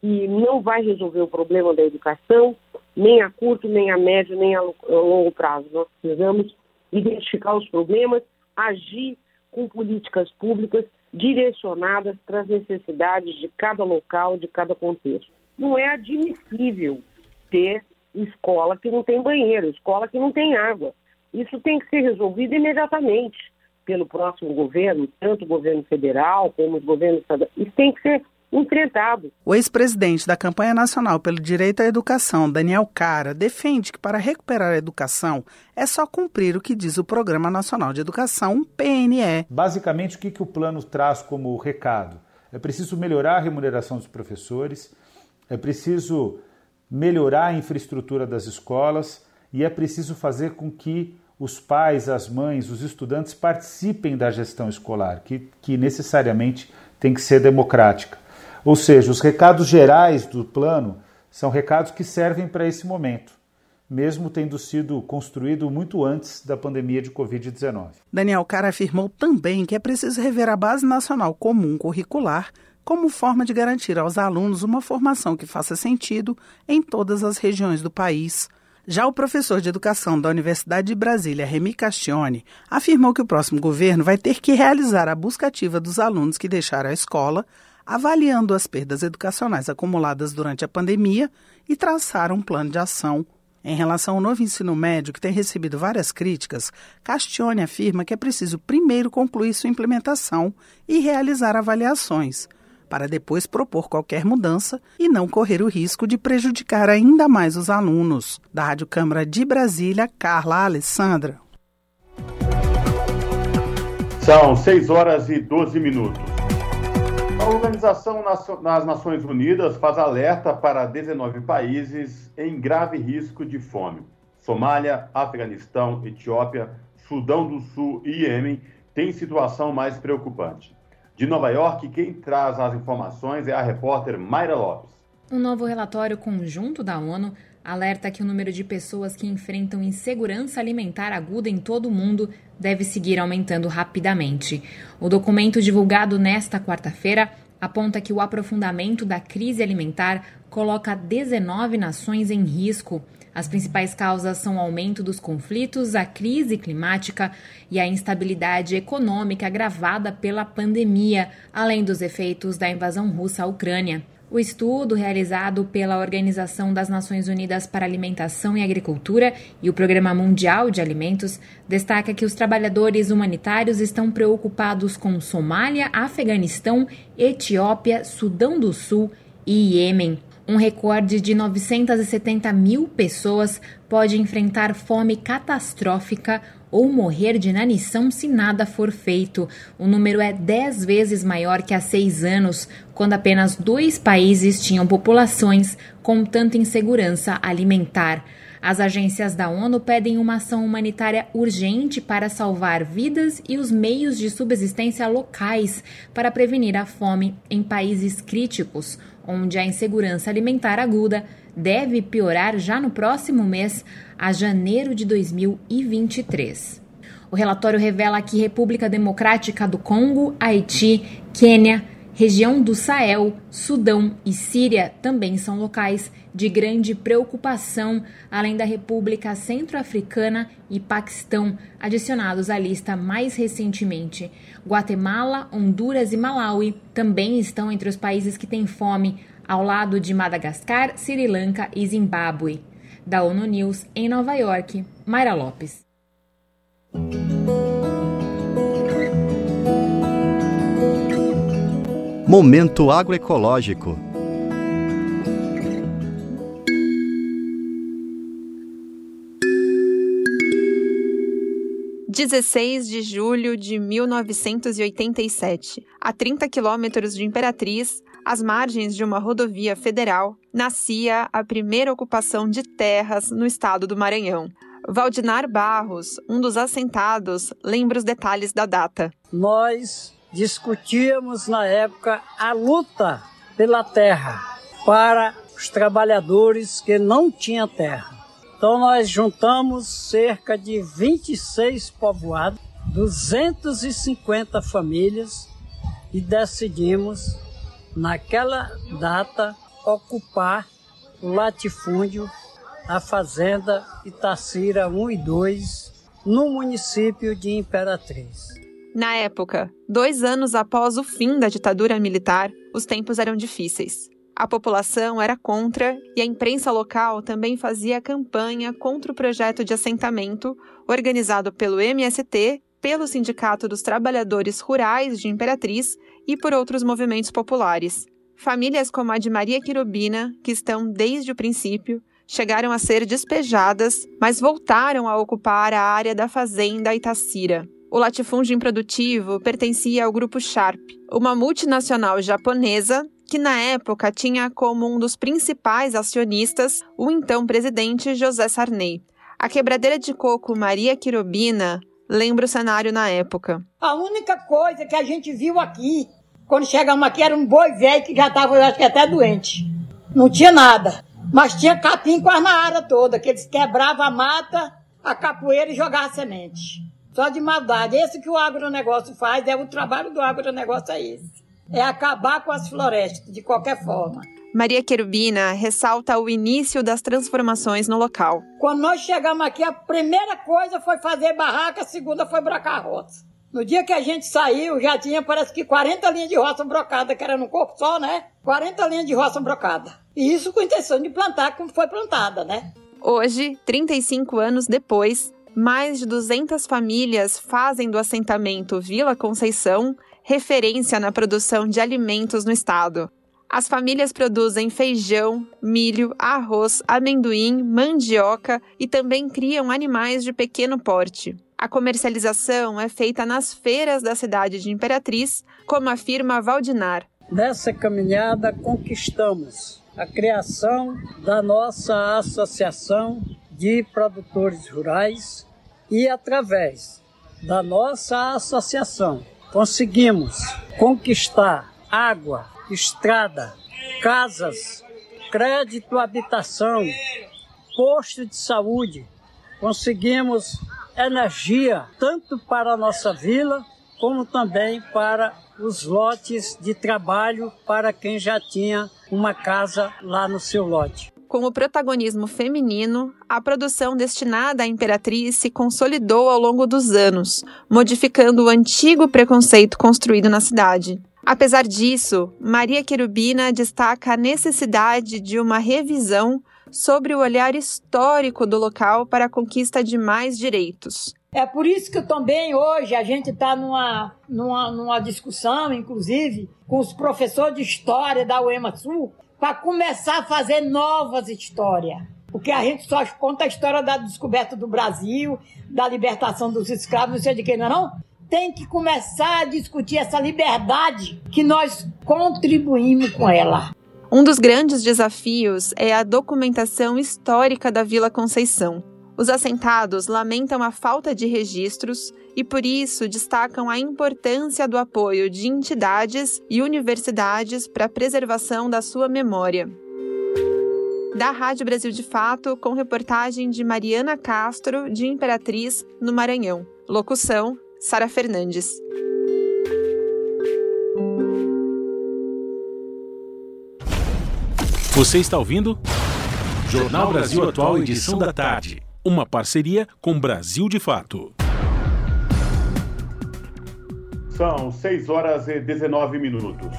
que não vai resolver o problema da educação, nem a curto, nem a médio, nem a longo prazo. Nós precisamos identificar os problemas, agir com políticas públicas direcionadas para as necessidades de cada local, de cada contexto. Não é admissível ter escola que não tem banheiro, escola que não tem água. Isso tem que ser resolvido imediatamente pelo próximo governo, tanto o governo federal como os governos estaduais. Isso tem que ser enfrentado. O ex-presidente da Campanha Nacional pelo Direito à Educação, Daniel Cara, defende que para recuperar a educação é só cumprir o que diz o Programa Nacional de Educação, PNE. Basicamente, o que, que o plano traz como recado? É preciso melhorar a remuneração dos professores, é preciso melhorar a infraestrutura das escolas e é preciso fazer com que os pais, as mães, os estudantes participem da gestão escolar, que, que necessariamente tem que ser democrática. Ou seja, os recados gerais do plano são recados que servem para esse momento, mesmo tendo sido construído muito antes da pandemia de Covid-19. Daniel Cara afirmou também que é preciso rever a Base Nacional Comum Curricular como forma de garantir aos alunos uma formação que faça sentido em todas as regiões do país. Já o professor de educação da Universidade de Brasília, Remy Castione, afirmou que o próximo governo vai ter que realizar a busca ativa dos alunos que deixaram a escola, avaliando as perdas educacionais acumuladas durante a pandemia e traçar um plano de ação. Em relação ao novo ensino médio, que tem recebido várias críticas, Castione afirma que é preciso primeiro concluir sua implementação e realizar avaliações, para depois propor qualquer mudança e não correr o risco de prejudicar ainda mais os alunos. Da Rádio Câmara de Brasília, Carla Alessandra. São 6 horas e 12 minutos. A Organização das Nações Unidas faz alerta para 19 países em grave risco de fome. Somália, Afeganistão, Etiópia, Sudão do Sul e Iêmen têm situação mais preocupante. De Nova York, quem traz as informações é a repórter Mayra Lopes. Um novo relatório conjunto da ONU alerta que o número de pessoas que enfrentam insegurança alimentar aguda em todo o mundo deve seguir aumentando rapidamente. O documento divulgado nesta quarta-feira aponta que o aprofundamento da crise alimentar coloca 19 nações em risco. As principais causas são o aumento dos conflitos, a crise climática e a instabilidade econômica agravada pela pandemia, além dos efeitos da invasão russa à Ucrânia. O estudo, realizado pela Organização das Nações Unidas para Alimentação e Agricultura e o Programa Mundial de Alimentos, destaca que os trabalhadores humanitários estão preocupados com Somália, Afeganistão, Etiópia, Sudão do Sul e Iêmen. Um recorde de 970 mil pessoas pode enfrentar fome catastrófica ou morrer de inanição se nada for feito. O número é 10 vezes maior que há seis anos, quando apenas dois países tinham populações com tanta insegurança alimentar. As agências da ONU pedem uma ação humanitária urgente para salvar vidas e os meios de subsistência locais para prevenir a fome em países críticos, onde a insegurança alimentar aguda deve piorar já no próximo mês, a janeiro de 2023. O relatório revela que República Democrática do Congo, Haiti, Quênia, região do Sahel, Sudão e Síria também são locais de grande preocupação, além da República Centro-Africana e Paquistão, adicionados à lista mais recentemente. Guatemala, Honduras e Malawi também estão entre os países que têm fome, ao lado de Madagascar, Sri Lanka e Zimbábue. Da ONU News, em Nova York, Mayra Lopes. Momento agroecológico. Dezesseis de julho de 1987, a 30 quilômetros de Imperatriz, às margens de uma rodovia federal, nascia a primeira ocupação de terras no estado do Maranhão. Valdinar Barros, um dos assentados, lembra os detalhes da data. Nós discutíamos na época a luta pela terra para os trabalhadores que não tinham terra. Então nós juntamos cerca de 26 povoados, 250 famílias e decidimos naquela data ocupar o latifúndio a Fazenda Itacira 1 e 2, no município de Imperatriz. Na época, dois anos após o fim da ditadura militar, os tempos eram difíceis. A população era contra e a imprensa local também fazia campanha contra o projeto de assentamento organizado pelo MST, pelo Sindicato dos Trabalhadores Rurais de Imperatriz e por outros movimentos populares. Famílias como a de Maria Quirubina, que estão desde o princípio, chegaram a ser despejadas, mas voltaram a ocupar a área da fazenda Itacira. O latifúndio improdutivo pertencia ao grupo Sharp, uma multinacional japonesa que na época tinha como um dos principais acionistas o então presidente José Sarney. A quebradeira de coco Maria Quirobina lembra o cenário na época. A única coisa que a gente viu aqui, quando chegamos aqui, era um boi velho que já estava, eu acho que até doente. Não tinha nada. Mas tinha capim quase na área toda, que eles quebravam a mata, a capoeira e jogavam semente. Só de maldade. Esse que o agronegócio faz, é o trabalho do agronegócio é esse. É acabar com as florestas, de qualquer forma. Maria Querubina ressalta o início das transformações no local. Quando nós chegamos aqui, a primeira coisa foi fazer barraca, a segunda foi brocar roça. No dia que a gente saiu, já tinha, parece que 40 linhas de roça brocada, que era no corpo só, né? 40 linhas de roça brocada. E isso com a intenção de plantar como foi plantada, né? Hoje, 35 anos depois, mais de 200 famílias fazem do assentamento Vila Conceição referência na produção de alimentos no estado. As famílias produzem feijão, milho, arroz, amendoim, mandioca e também criam animais de pequeno porte. A comercialização é feita nas feiras da cidade de Imperatriz, como afirma Valdinar. Nessa caminhada conquistamos a criação da nossa associação de produtores rurais e através da nossa associação conseguimos conquistar água, estrada, casas, crédito habitação, posto de saúde, conseguimos energia tanto para a nossa vila como também para os lotes de trabalho para quem já tinha uma casa lá no seu lote. Com o protagonismo feminino, a produção destinada à imperatriz se consolidou ao longo dos anos, modificando o antigo preconceito construído na cidade. Apesar disso, Maria Querubina destaca a necessidade de uma revisão sobre o olhar histórico do local para a conquista de mais direitos. É por isso que também hoje a gente está numa, numa, numa discussão, inclusive, com os professores de história da UEMA Sul, para começar a fazer novas histórias. Porque a gente só conta a história da descoberta do Brasil, da libertação dos escravos, não sei de quem, não é não? Tem que começar a discutir essa liberdade que nós contribuímos com ela. Um dos grandes desafios é a documentação histórica da Vila Conceição. Os assentados lamentam a falta de registros e, por isso, destacam a importância do apoio de entidades e universidades para a preservação da sua memória. Da Rádio Brasil de Fato, com reportagem de Mariana Castro, de Imperatriz, no Maranhão. Locução: Sara Fernandes. Você está ouvindo? Jornal Brasil Atual, edição da tarde. Uma parceria com Brasil de Fato. São 6 horas e 19 minutos.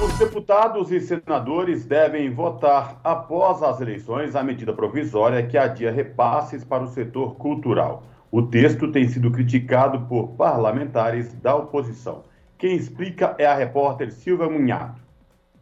Os deputados e senadores devem votar após as eleições a medida provisória que adia repasses para o setor cultural. O texto tem sido criticado por parlamentares da oposição. Quem explica é a repórter Silvia Munhato.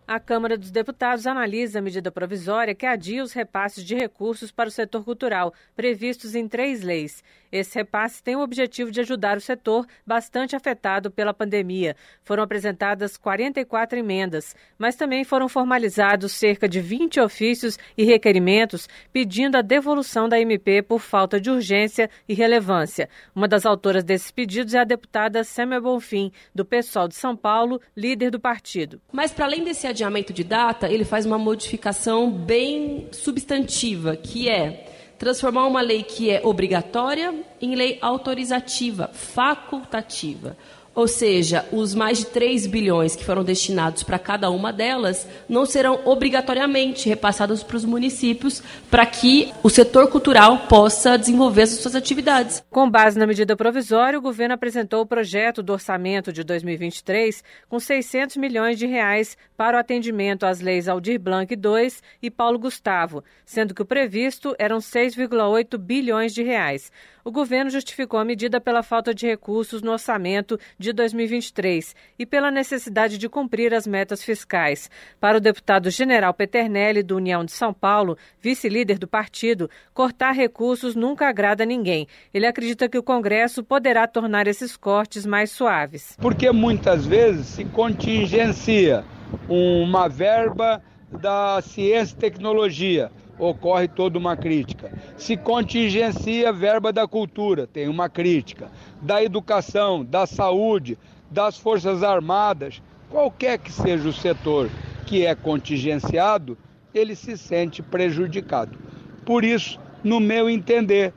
A Câmara dos Deputados analisa a medida provisória que adia os repasses de recursos para o setor cultural, previstos em três leis. Esse repasse tem o objetivo de ajudar o setor bastante afetado pela pandemia. Foram apresentadas 44 emendas, mas também foram formalizados cerca de 20 ofícios e requerimentos pedindo a devolução da MP por falta de urgência e relevância. Uma das autoras desses pedidos é a deputada Sêmia Bonfim, do PSOL de São Paulo, líder do partido. Mas, para além desse adiamento de data, ele faz uma modificação bem substantiva, que é transformar uma lei que é obrigatória em lei autorizativa, facultativa. Ou seja, os mais de 3 bilhões que foram destinados para cada uma delas não serão obrigatoriamente repassados para os municípios para que o setor cultural possa desenvolver as suas atividades. Com base na medida provisória, o governo apresentou o projeto do orçamento de 2023 com 600 milhões de reais para o atendimento às leis Aldir Blanc II e Paulo Gustavo, sendo que o previsto eram 6,8 bilhões de reais. O governo justificou a medida pela falta de recursos no orçamento de 2023 e pela necessidade de cumprir as metas fiscais. Para o deputado General Peternelli, do União de São Paulo, vice-líder do partido, cortar recursos nunca agrada ninguém. Ele acredita que o Congresso poderá tornar esses cortes mais suaves. Porque muitas vezes se contingencia uma verba da ciência e tecnologia ocorre toda uma crítica. Se contingencia verba da cultura, tem uma crítica. Da educação, da saúde, das Forças Armadas, qualquer que seja o setor que é contingenciado, ele se sente prejudicado. Por isso, no meu entender,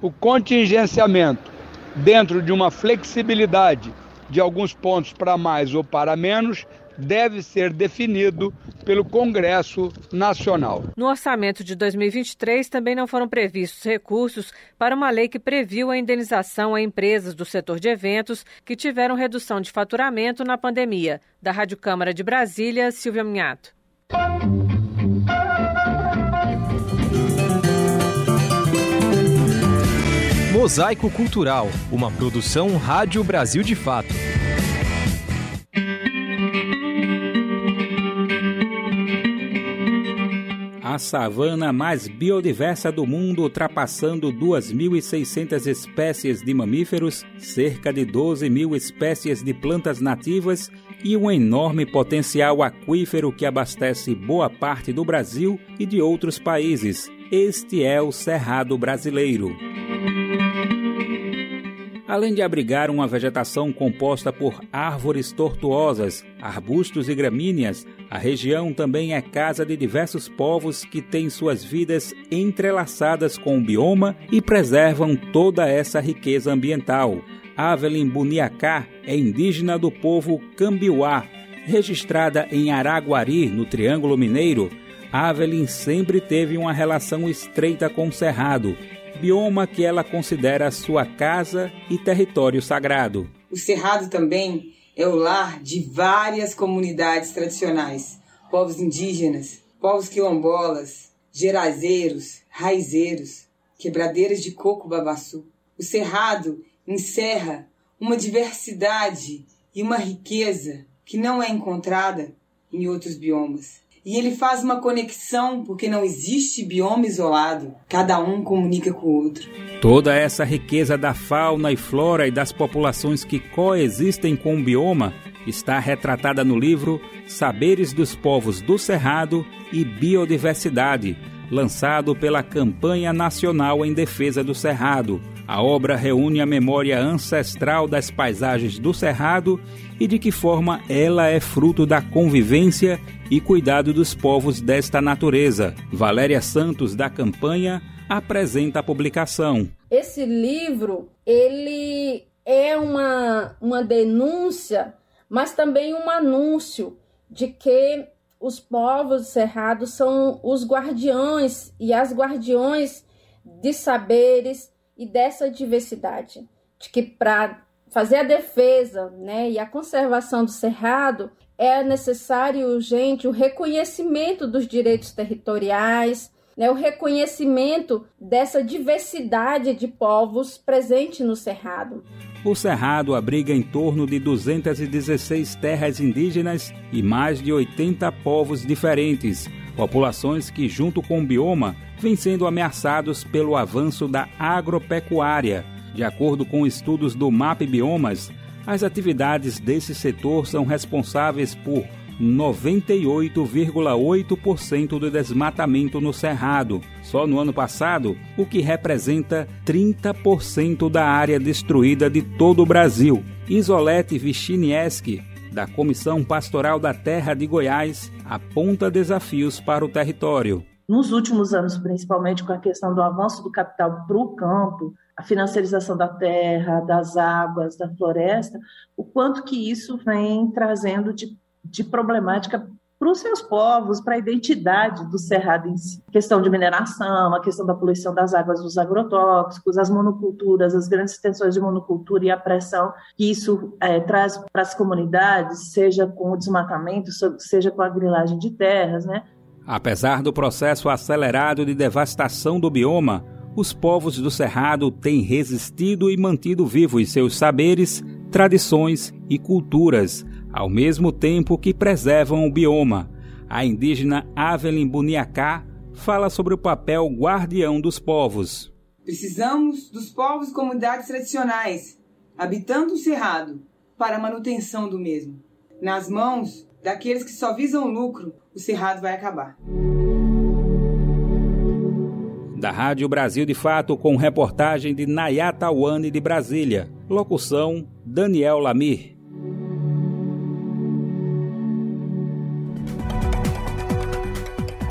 o contingenciamento, dentro de uma flexibilidade de alguns pontos para mais ou para menos, deve ser definido pelo Congresso Nacional. No orçamento de 2023 também não foram previstos recursos para uma lei que previu a indenização a empresas do setor de eventos que tiveram redução de faturamento na pandemia. Da Rádio Câmara de Brasília, Silvia Minhato. Mosaico Cultural, uma produção Rádio Brasil de Fato. A savana mais biodiversa do mundo, ultrapassando 2.600 espécies de mamíferos, cerca de 12 mil espécies de plantas nativas e um enorme potencial aquífero que abastece boa parte do Brasil e de outros países. Este é o Cerrado Brasileiro. Além de abrigar uma vegetação composta por árvores tortuosas, arbustos e gramíneas, a região também é casa de diversos povos que têm suas vidas entrelaçadas com o bioma e preservam toda essa riqueza ambiental. Avelin Buniacá é indígena do povo Cambiuá, registrada em Araguari, no Triângulo Mineiro. Avelin sempre teve uma relação estreita com o Cerrado bioma que ela considera sua casa e território sagrado. O Cerrado também é o lar de várias comunidades tradicionais, povos indígenas, povos quilombolas, gerazeiros, raizeiros, quebradeiras de coco babaçu. O Cerrado encerra uma diversidade e uma riqueza que não é encontrada em outros biomas. E ele faz uma conexão porque não existe bioma isolado, cada um comunica com o outro. Toda essa riqueza da fauna e flora e das populações que coexistem com o bioma está retratada no livro Saberes dos Povos do Cerrado e Biodiversidade, lançado pela Campanha Nacional em Defesa do Cerrado. A obra reúne a memória ancestral das paisagens do Cerrado e de que forma ela é fruto da convivência e cuidado dos povos desta natureza. Valéria Santos, da Campanha, apresenta a publicação. Esse livro, ele é uma, uma denúncia, mas também um anúncio de que os povos cerrados são os guardiões e as guardiões de saberes e dessa diversidade, de que para fazer a defesa né, e a conservação do cerrado é necessário urgente o reconhecimento dos direitos territoriais, né, o reconhecimento dessa diversidade de povos presente no Cerrado. O Cerrado abriga em torno de 216 terras indígenas e mais de 80 povos diferentes, populações que, junto com o bioma, vêm sendo ameaçados pelo avanço da agropecuária. De acordo com estudos do MAP Biomas, as atividades desse setor são responsáveis por 98,8% do desmatamento no Cerrado, só no ano passado, o que representa 30% da área destruída de todo o Brasil. Isolete Vichinieski, da Comissão Pastoral da Terra de Goiás, aponta desafios para o território. Nos últimos anos, principalmente com a questão do avanço do capital para o campo, a financiarização da terra, das águas, da floresta, o quanto que isso vem trazendo de de problemática para os seus povos, para a identidade do Cerrado em si. A questão de mineração, a questão da poluição das águas dos agrotóxicos, as monoculturas, as grandes extensões de monocultura e a pressão que isso é, traz para as comunidades, seja com o desmatamento, seja com a grilagem de terras, né? Apesar do processo acelerado de devastação do bioma, os povos do Cerrado têm resistido e mantido vivos seus saberes, tradições e culturas, ao mesmo tempo que preservam o bioma. A indígena Avelin Buniacá fala sobre o papel guardião dos povos. Precisamos dos povos e comunidades tradicionais, habitando o cerrado, para a manutenção do mesmo. Nas mãos daqueles que só visam lucro, o cerrado vai acabar. Da Rádio Brasil de Fato, com reportagem de Nayata Wane de Brasília. Locução: Daniel Lamir.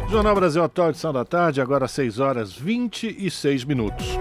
Jornal Brasil Atual, edição da tarde, agora 6 horas 26 minutos.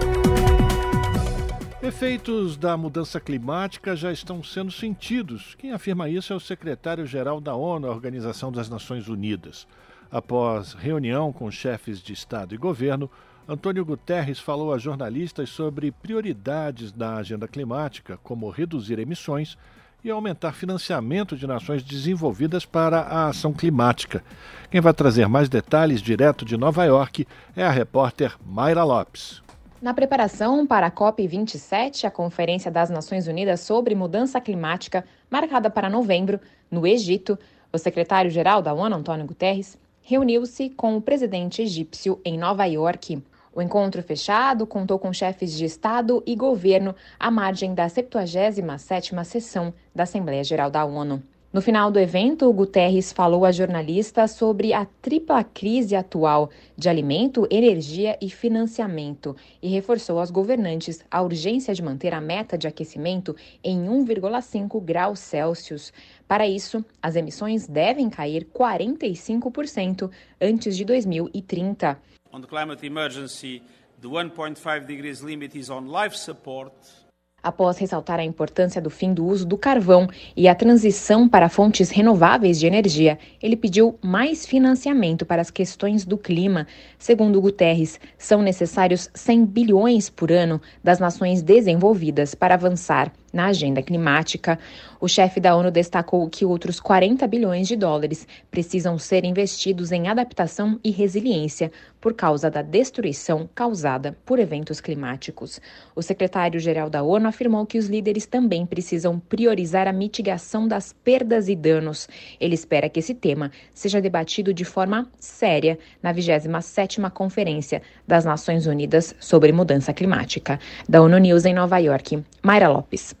Efeitos da mudança climática já estão sendo sentidos. Quem afirma isso é o secretário-geral da ONU, a Organização das Nações Unidas. Após reunião com chefes de Estado e governo, Antônio Guterres falou a jornalistas sobre prioridades da agenda climática, como reduzir emissões e aumentar financiamento de nações desenvolvidas para a ação climática. Quem vai trazer mais detalhes direto de Nova York é a repórter Mayra Lopes. Na preparação para a COP27, a Conferência das Nações Unidas sobre Mudança Climática, marcada para novembro, no Egito, o secretário-geral da ONU, Antônio Guterres, reuniu-se com o presidente egípcio em Nova York. O encontro fechado contou com chefes de Estado e governo à margem da 77ª sessão da Assembleia Geral da ONU. No final do evento, Guterres falou a jornalistas sobre a tripla crise atual de alimento, energia e financiamento e reforçou aos governantes a urgência de manter a meta de aquecimento em 1,5 graus Celsius. Para isso, as emissões devem cair 45% antes de 2030. On the climate emergency, the 1.5 degrees limit is on life support. Após ressaltar a importância do fim do uso do carvão e a transição para fontes renováveis de energia, ele pediu mais financiamento para as questões do clima. Segundo Guterres, são necessários 100 bilhões por ano das nações desenvolvidas para avançar na agenda climática. O chefe da ONU destacou que outros 40 bilhões de dólares precisam ser investidos em adaptação e resiliência por causa da destruição causada por eventos climáticos. O secretário-geral da ONU afirmou que os líderes também precisam priorizar a mitigação das perdas e danos. Ele espera que esse tema seja debatido de forma séria na 27ª Conferência das Nações Unidas sobre Mudança Climática. Da ONU News em Nova York, Mayra Lopes.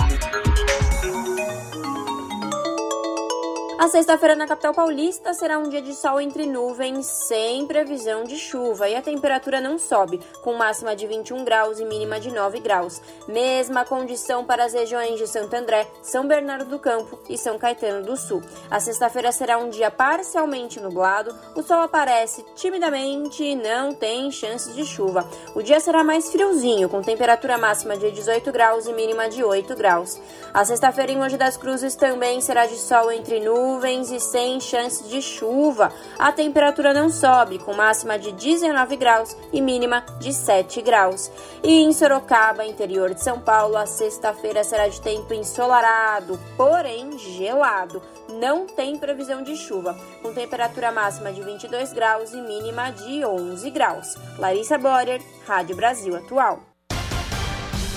A sexta-feira na capital paulista será um dia de sol entre nuvens, sem previsão de chuva, e a temperatura não sobe, com máxima de 21 graus e mínima de 9 graus. Mesma condição para as regiões de Santo André, São Bernardo do Campo e São Caetano do Sul. A sexta-feira será um dia parcialmente nublado, o sol aparece timidamente e não tem chances de chuva. O dia será mais friozinho, com temperatura máxima de 18 graus e mínima de 8 graus. A sexta-feira em Mogi das Cruzes também será de sol entre nuvens nuvens e sem chance de chuva. A temperatura não sobe, com máxima de 19 graus e mínima de 7 graus. E em Sorocaba, interior de São Paulo, a sexta-feira será de tempo ensolarado, porém gelado. Não tem previsão de chuva, com temperatura máxima de 22 graus e mínima de 11 graus. Larissa Borer, Rádio Brasil Atual.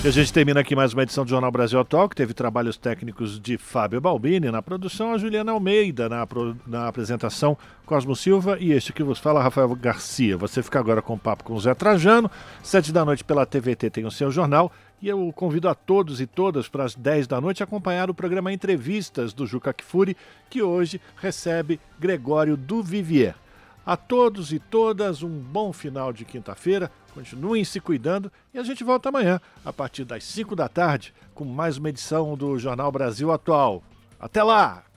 E a gente termina aqui mais uma edição do Jornal Brasil Atual, que teve trabalhos técnicos de Fábio Balbini, na produção a Juliana Almeida, na, na apresentação Cosmo Silva e este que vos fala, Rafael Garcia. Você fica agora com o papo com o Zé Trajano, sete da noite pela TVT tem o seu jornal, e eu convido a todos e todas para as 10 da noite acompanhar o programa Entrevistas do Juca Kfouri, que hoje recebe Gregório Duvivier. A todos e todas, um bom final de quinta-feira. Continuem se cuidando e a gente volta amanhã, a partir das 5 da tarde, com mais uma edição do Jornal Brasil Atual. Até lá!